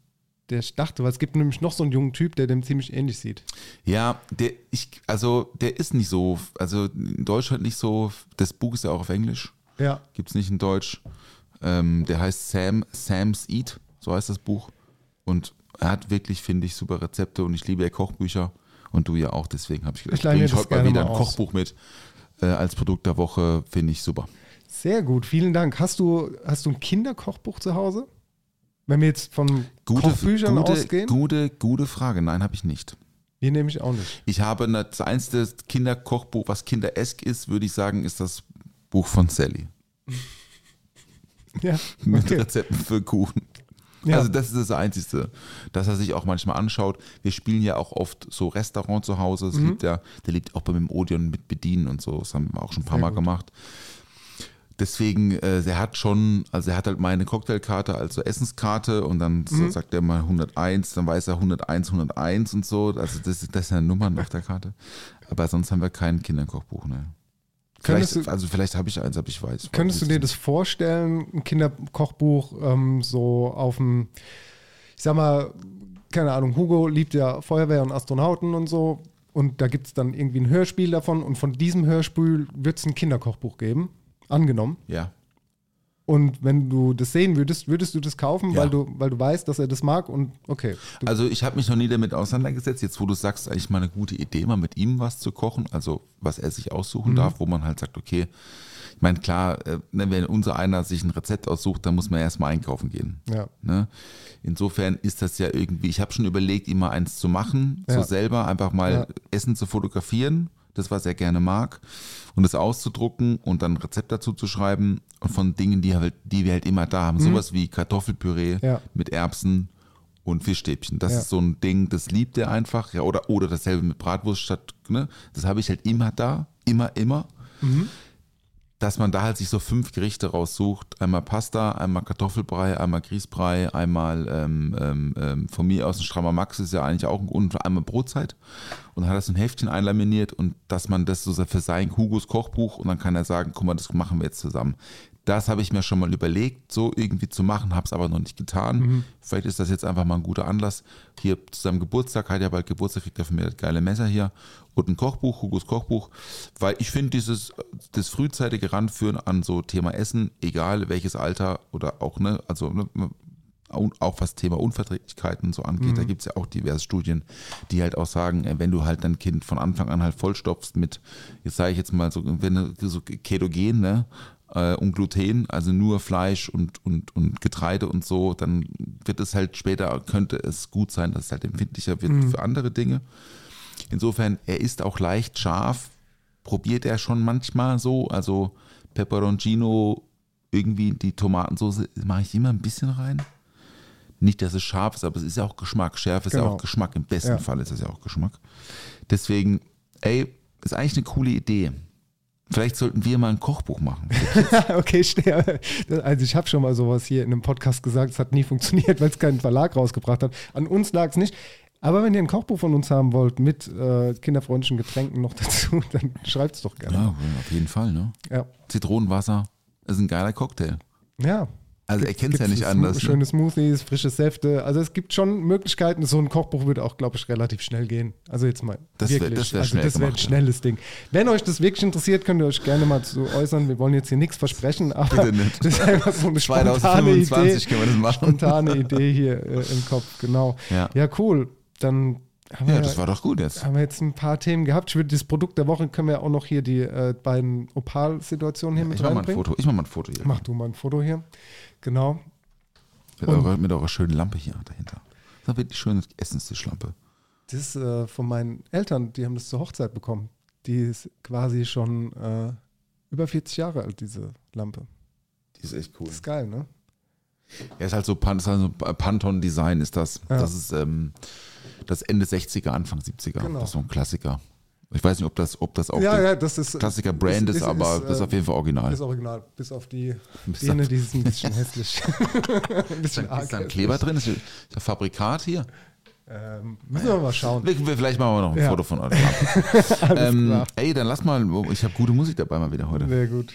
der ich dachte. Weil es gibt nämlich noch so einen jungen Typ, der dem ziemlich ähnlich sieht. Ja, der, ich, also der ist nicht so, also in Deutschland nicht so, das Buch ist ja auch auf Englisch, Ja. gibt es nicht in Deutsch. Ähm, der heißt Sam, Sam's Eat, so heißt das Buch. Und er hat wirklich, finde ich, super Rezepte und ich liebe ja Kochbücher und du ja auch, deswegen habe ich gedacht, Ich leih mir bring ich heute mal wieder ein aus. Kochbuch mit äh, als Produkt der Woche, finde ich super. Sehr gut, vielen Dank. Hast du, hast du ein Kinderkochbuch zu Hause? Wenn wir jetzt von Gute, Kochbüchern gute, ausgehen? gute, gute Frage. Nein, habe ich nicht. Hier nehme ich auch nicht. Ich habe das einzige Kinderkochbuch, was kinderesk ist, würde ich sagen, ist das Buch von Sally. Ja, Mit okay. Rezepten für Kuchen. Ja. Also das ist das Einzige, dass er sich auch manchmal anschaut. Wir spielen ja auch oft so Restaurant zu Hause. Mhm. Es liebt ja, der liebt auch beim Odeon mit Bedienen und so. Das haben wir auch schon ein paar Sehr Mal gut. gemacht. Deswegen, äh, er hat schon, also er hat halt meine Cocktailkarte als so Essenskarte und dann so Mhm. sagt er mal 101, dann weiß er 101, 101 und so. Also das, das sind ja Nummern auf der Karte. Aber sonst haben wir kein Kinderkochbuch, ne? Vielleicht, du- also vielleicht habe ich eins, aber ich weiß. Könntest du dir das vorstellen, ein Kinderkochbuch ähm, so auf dem, ich sag mal, keine Ahnung, Hugo liebt ja Feuerwehr und Astronauten und so. Und da gibt es dann irgendwie ein Hörspiel davon und von diesem Hörspiel wird es ein Kinderkochbuch geben. Angenommen. Ja. Und wenn du das sehen würdest, würdest du das kaufen, Ja. weil, du, weil du weißt, dass er das mag und okay. Also ich habe mich noch nie damit auseinandergesetzt. Jetzt, wo du sagst, eigentlich mal eine gute Idee, mal mit ihm was zu kochen, also was er sich aussuchen Mhm. darf, wo man halt sagt, okay, ich meine, klar, äh, ne, wenn unser einer sich ein Rezept aussucht, dann muss man erstmal einkaufen gehen. ja. Ne? Insofern ist das ja irgendwie, ich habe schon überlegt, ihm mal eins zu machen, so Ja. selber einfach mal. Essen zu fotografieren, das was er gerne mag, und das auszudrucken und dann ein Rezept dazu zu schreiben und von Dingen, die, halt, die wir halt immer da haben. Sowas wie Kartoffelpüree Mhm. Ja. mit Erbsen und Fischstäbchen. Das Ja. ist so ein Ding, das liebt er einfach. Ja, oder, oder dasselbe mit Bratwurst statt, ne? Das habe ich halt immer da, immer, immer Mhm. Dass man da halt sich so fünf Gerichte raussucht. Einmal Pasta, einmal Kartoffelbrei, einmal Grießbrei, einmal ähm, ähm, ähm, von mir aus ein strammer Max ist ja eigentlich auch ein und einmal Brotzeit. Und dann hat er so ein Heftchen einlaminiert und dass man das so für sein Hugos Kochbuch und dann kann er sagen, guck mal, das machen wir jetzt zusammen. Das habe ich mir schon mal überlegt, so irgendwie zu machen, habe es aber noch nicht getan. Vielleicht ist das jetzt einfach mal ein guter Anlass. Hier zu seinem Geburtstag, hat ja bald Geburtstag, kriegt er von mir das geile Messer hier und ein Kochbuch, Hugos Kochbuch, weil ich finde dieses das frühzeitige Ranführen an so Thema Essen, egal welches Alter oder auch, ne, also ne, und auch was Thema Unverträglichkeiten so angeht, da gibt es ja auch diverse Studien, die halt auch sagen, äh, wenn du halt dein Kind von Anfang an halt vollstopfst mit, jetzt sage ich jetzt mal so, wenn du so ketogen, ne, äh, und Gluten, also nur Fleisch und, und, und Getreide und so, dann wird es halt später, könnte es gut sein, dass es halt empfindlicher wird für andere Dinge. Insofern, er ist auch leicht scharf, probiert er schon manchmal so, also Peperoncino, irgendwie die Tomatensauce mache ich immer ein bisschen rein. Nicht, dass es scharf ist, aber es ist ja auch Geschmack. Schärfe ist ja Genau. auch Geschmack. Im besten Ja. Fall ist es ja auch Geschmack. Deswegen, ey, ist eigentlich eine coole Idee. Vielleicht sollten wir mal ein Kochbuch machen. okay, schnell. Also ich habe schon mal sowas hier in einem Podcast gesagt, es hat nie funktioniert, weil es keinen Verlag rausgebracht hat. An uns lag es nicht. Aber wenn ihr ein Kochbuch von uns haben wollt mit äh, kinderfreundlichen Getränken noch dazu, dann schreibt es doch gerne. Ja, auf jeden Fall, ne? Ja. Zitronenwasser ist ein geiler Cocktail. ja. Also er kennt es ja nicht anders. Ne? Schöne Smoothies, frische Säfte. Also es gibt schon Möglichkeiten. So ein Kochbuch würde auch, glaube ich, relativ schnell gehen. Also jetzt mal Das wär- wirklich. das wär also schnell das wäre ein gemacht, ja. schnelles Ding. Wenn euch das wirklich interessiert, könnt ihr euch gerne mal zu äußern. Wir wollen jetzt hier nichts versprechen, aber Bitte nicht. das ist einfach so eine spontane 2025 Idee. können wir das machen. Spontane Idee hier äh, im Kopf, genau. Ja. ja, cool. Dann haben Ja, wir, das war doch gut jetzt. haben wir jetzt ein paar Themen gehabt. Ich würde das Produkt der Woche, können wir auch noch hier die äh, beiden Opal-Situationen hier mit Ich mach mal ein reinbringen. Foto. Ich mach mal ein Foto hier. Mach du mal ein Foto hier. Genau. Mit eurer, mit eurer schönen Lampe hier dahinter. Das ist wirklich schöne Essenstischlampe. Das ist äh, von meinen Eltern, die haben das zur Hochzeit bekommen. Die ist quasi schon äh, über 40 Jahre alt, diese Lampe. Die ist echt cool. Das ist geil, ne? Ja, ist halt so, Pan- ist halt so Pantone-Design ist das. Ja. Das ist ähm, das Ende 60er, Anfang 70er. Genau. Das ist so ein Klassiker. Ich weiß nicht, ob das, ob das auch ja, ja, das ist. Klassiker-Brand ist, aber das ist auf jeden Fall original. Ist original, bis auf die auf- die ist ein bisschen hässlich. ein bisschen ist da ein. Kleber drin? Ist der Fabrikat hier? Ähm, müssen wir mal schauen. Vielleicht machen wir noch ein Ja. Foto von. Alles ähm, ey, dann lass mal, ich habe gute Musik dabei mal wieder heute. Sehr gut.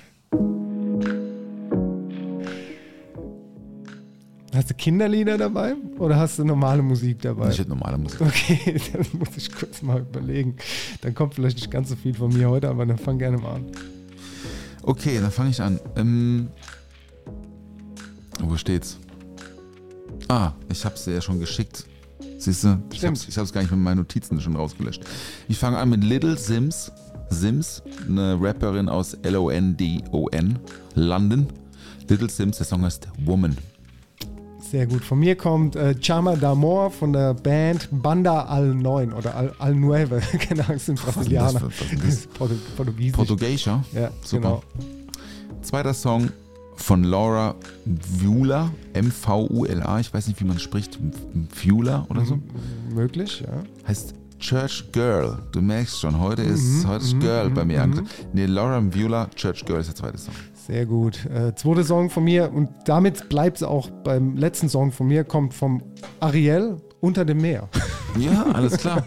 Hast du Kinderlieder dabei oder hast du normale Musik dabei? Ich hätte normale Musik. Okay, dann muss ich kurz mal überlegen. Dann kommt vielleicht nicht ganz so viel von mir heute, aber dann fang gerne mal an. Okay, dann fange ich an. Ähm, wo steht's? Ah, ich habe es dir ja schon geschickt. Siehst du? Ich hab's, ich hab's gar nicht mit meinen Notizen schon rausgelöscht. Ich fange an mit Little Sims. Sims, eine Rapperin aus L-O-N-D-O-N, London. Little Sims, der Song heißt Woman. Sehr gut. Von mir kommt äh, Chama d'Amor von der Band Banda Al 9 oder Al, Al Nueve. Keine Angst, sind Brasilianer. Portu Portugiesisch. Portugiesischer. ja, Super. genau. Zweiter Song von Laura Vula, M-V-U-L-A, ich weiß nicht, wie man spricht, Vula oder so. M- Möglich, ja. Heißt Church Girl. Du merkst schon, heute Mhm, ist, heute ist Girl bei mir angekommen. Nee, Laura Vula, Church Girl ist der zweite Song. Sehr gut. Äh, zweiter Song von mir und damit bleibt es auch beim letzten Song von mir, kommt vom Ariel unter dem Meer. Ja, alles klar.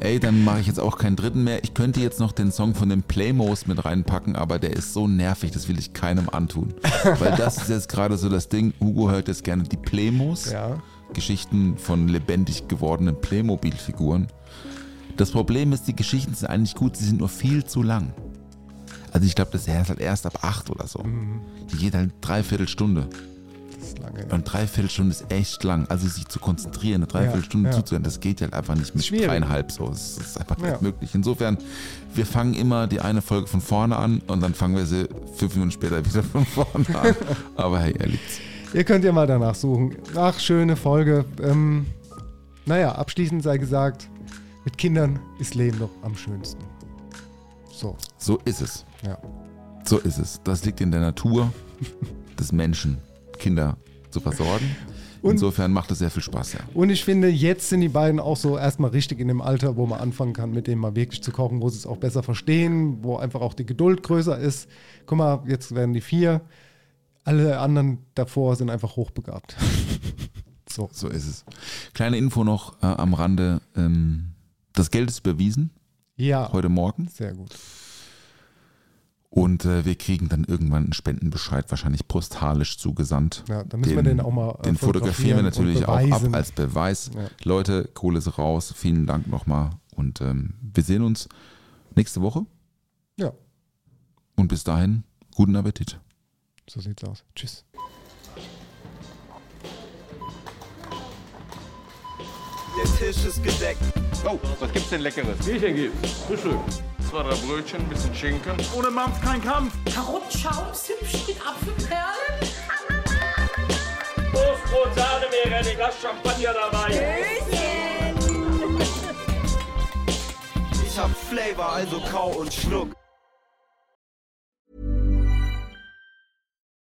Ey, dann mache ich jetzt auch keinen dritten mehr. Ich könnte jetzt noch den Song von den Playmos mit reinpacken, aber der ist so nervig, das will ich keinem antun. Weil das ist jetzt gerade so das Ding. Hugo hört jetzt gerne die Playmos. Ja. Geschichten von lebendig gewordenen Playmobil-Figuren. Das Problem ist, die Geschichten sind eigentlich gut, sie sind nur viel zu lang. Also ich glaube, das ist halt erst ab acht oder so. Die geht halt dreiviertel Stunde. Das ist lange. Und dreiviertel Stunde ist echt lang. Also sich zu konzentrieren, eine dreiviertel Ja, ja. zuzuhören, das geht halt einfach nicht mit Schwierig. dreieinhalb so. Es ist einfach Ja. nicht möglich. Insofern, wir fangen immer die eine Folge von vorne an und dann fangen wir sie fünf Minuten später wieder von vorne an. Aber hey, er liebt's. Ihr könnt ja mal danach suchen. Ach, schöne Folge. Ähm, naja, abschließend sei gesagt, mit Kindern ist Leben doch am schönsten. So, So ist es. ja. So ist es. Das liegt in der Natur des Menschen, Kinder zu versorgen. Und- Insofern macht es sehr viel Spaß, ja. Und ich finde, jetzt sind die beiden auch so erstmal richtig in dem Alter, wo man anfangen kann, mit denen mal wirklich zu kochen, wo sie es auch besser verstehen, wo einfach auch die Geduld größer ist. Guck mal, jetzt werden die vier. Alle anderen davor sind einfach hochbegabt. so. So ist es. Kleine Info noch äh, am Rande. Ähm, das Geld ist überwiesen Ja, heute Morgen sehr gut. und äh, wir kriegen dann irgendwann einen Spendenbescheid, wahrscheinlich postalisch zugesandt. Ja, dann müssen wir den auch mal, äh, Den fotografieren wir natürlich auch ab als Beweis. Ja. Leute, Kohle ist raus. Vielen Dank nochmal und ähm, wir sehen uns nächste Woche Ja, und bis dahin guten Appetit. so sieht's aus. Tschüss. Der Tisch ist gedeckt. Oh, was gibt's denn Leckeres? Bierchen gibt's. Frühstück. Zwei, drei Brötchen, ein bisschen Schinken. Ohne Mampf kein Kampf. Karottenschaum, Zimtschnitt, mit Apfelperlen. Prost, Brot, Sahne, wäre ein Glas Champagner dabei. Ich hab Flavor, also kau und schluck.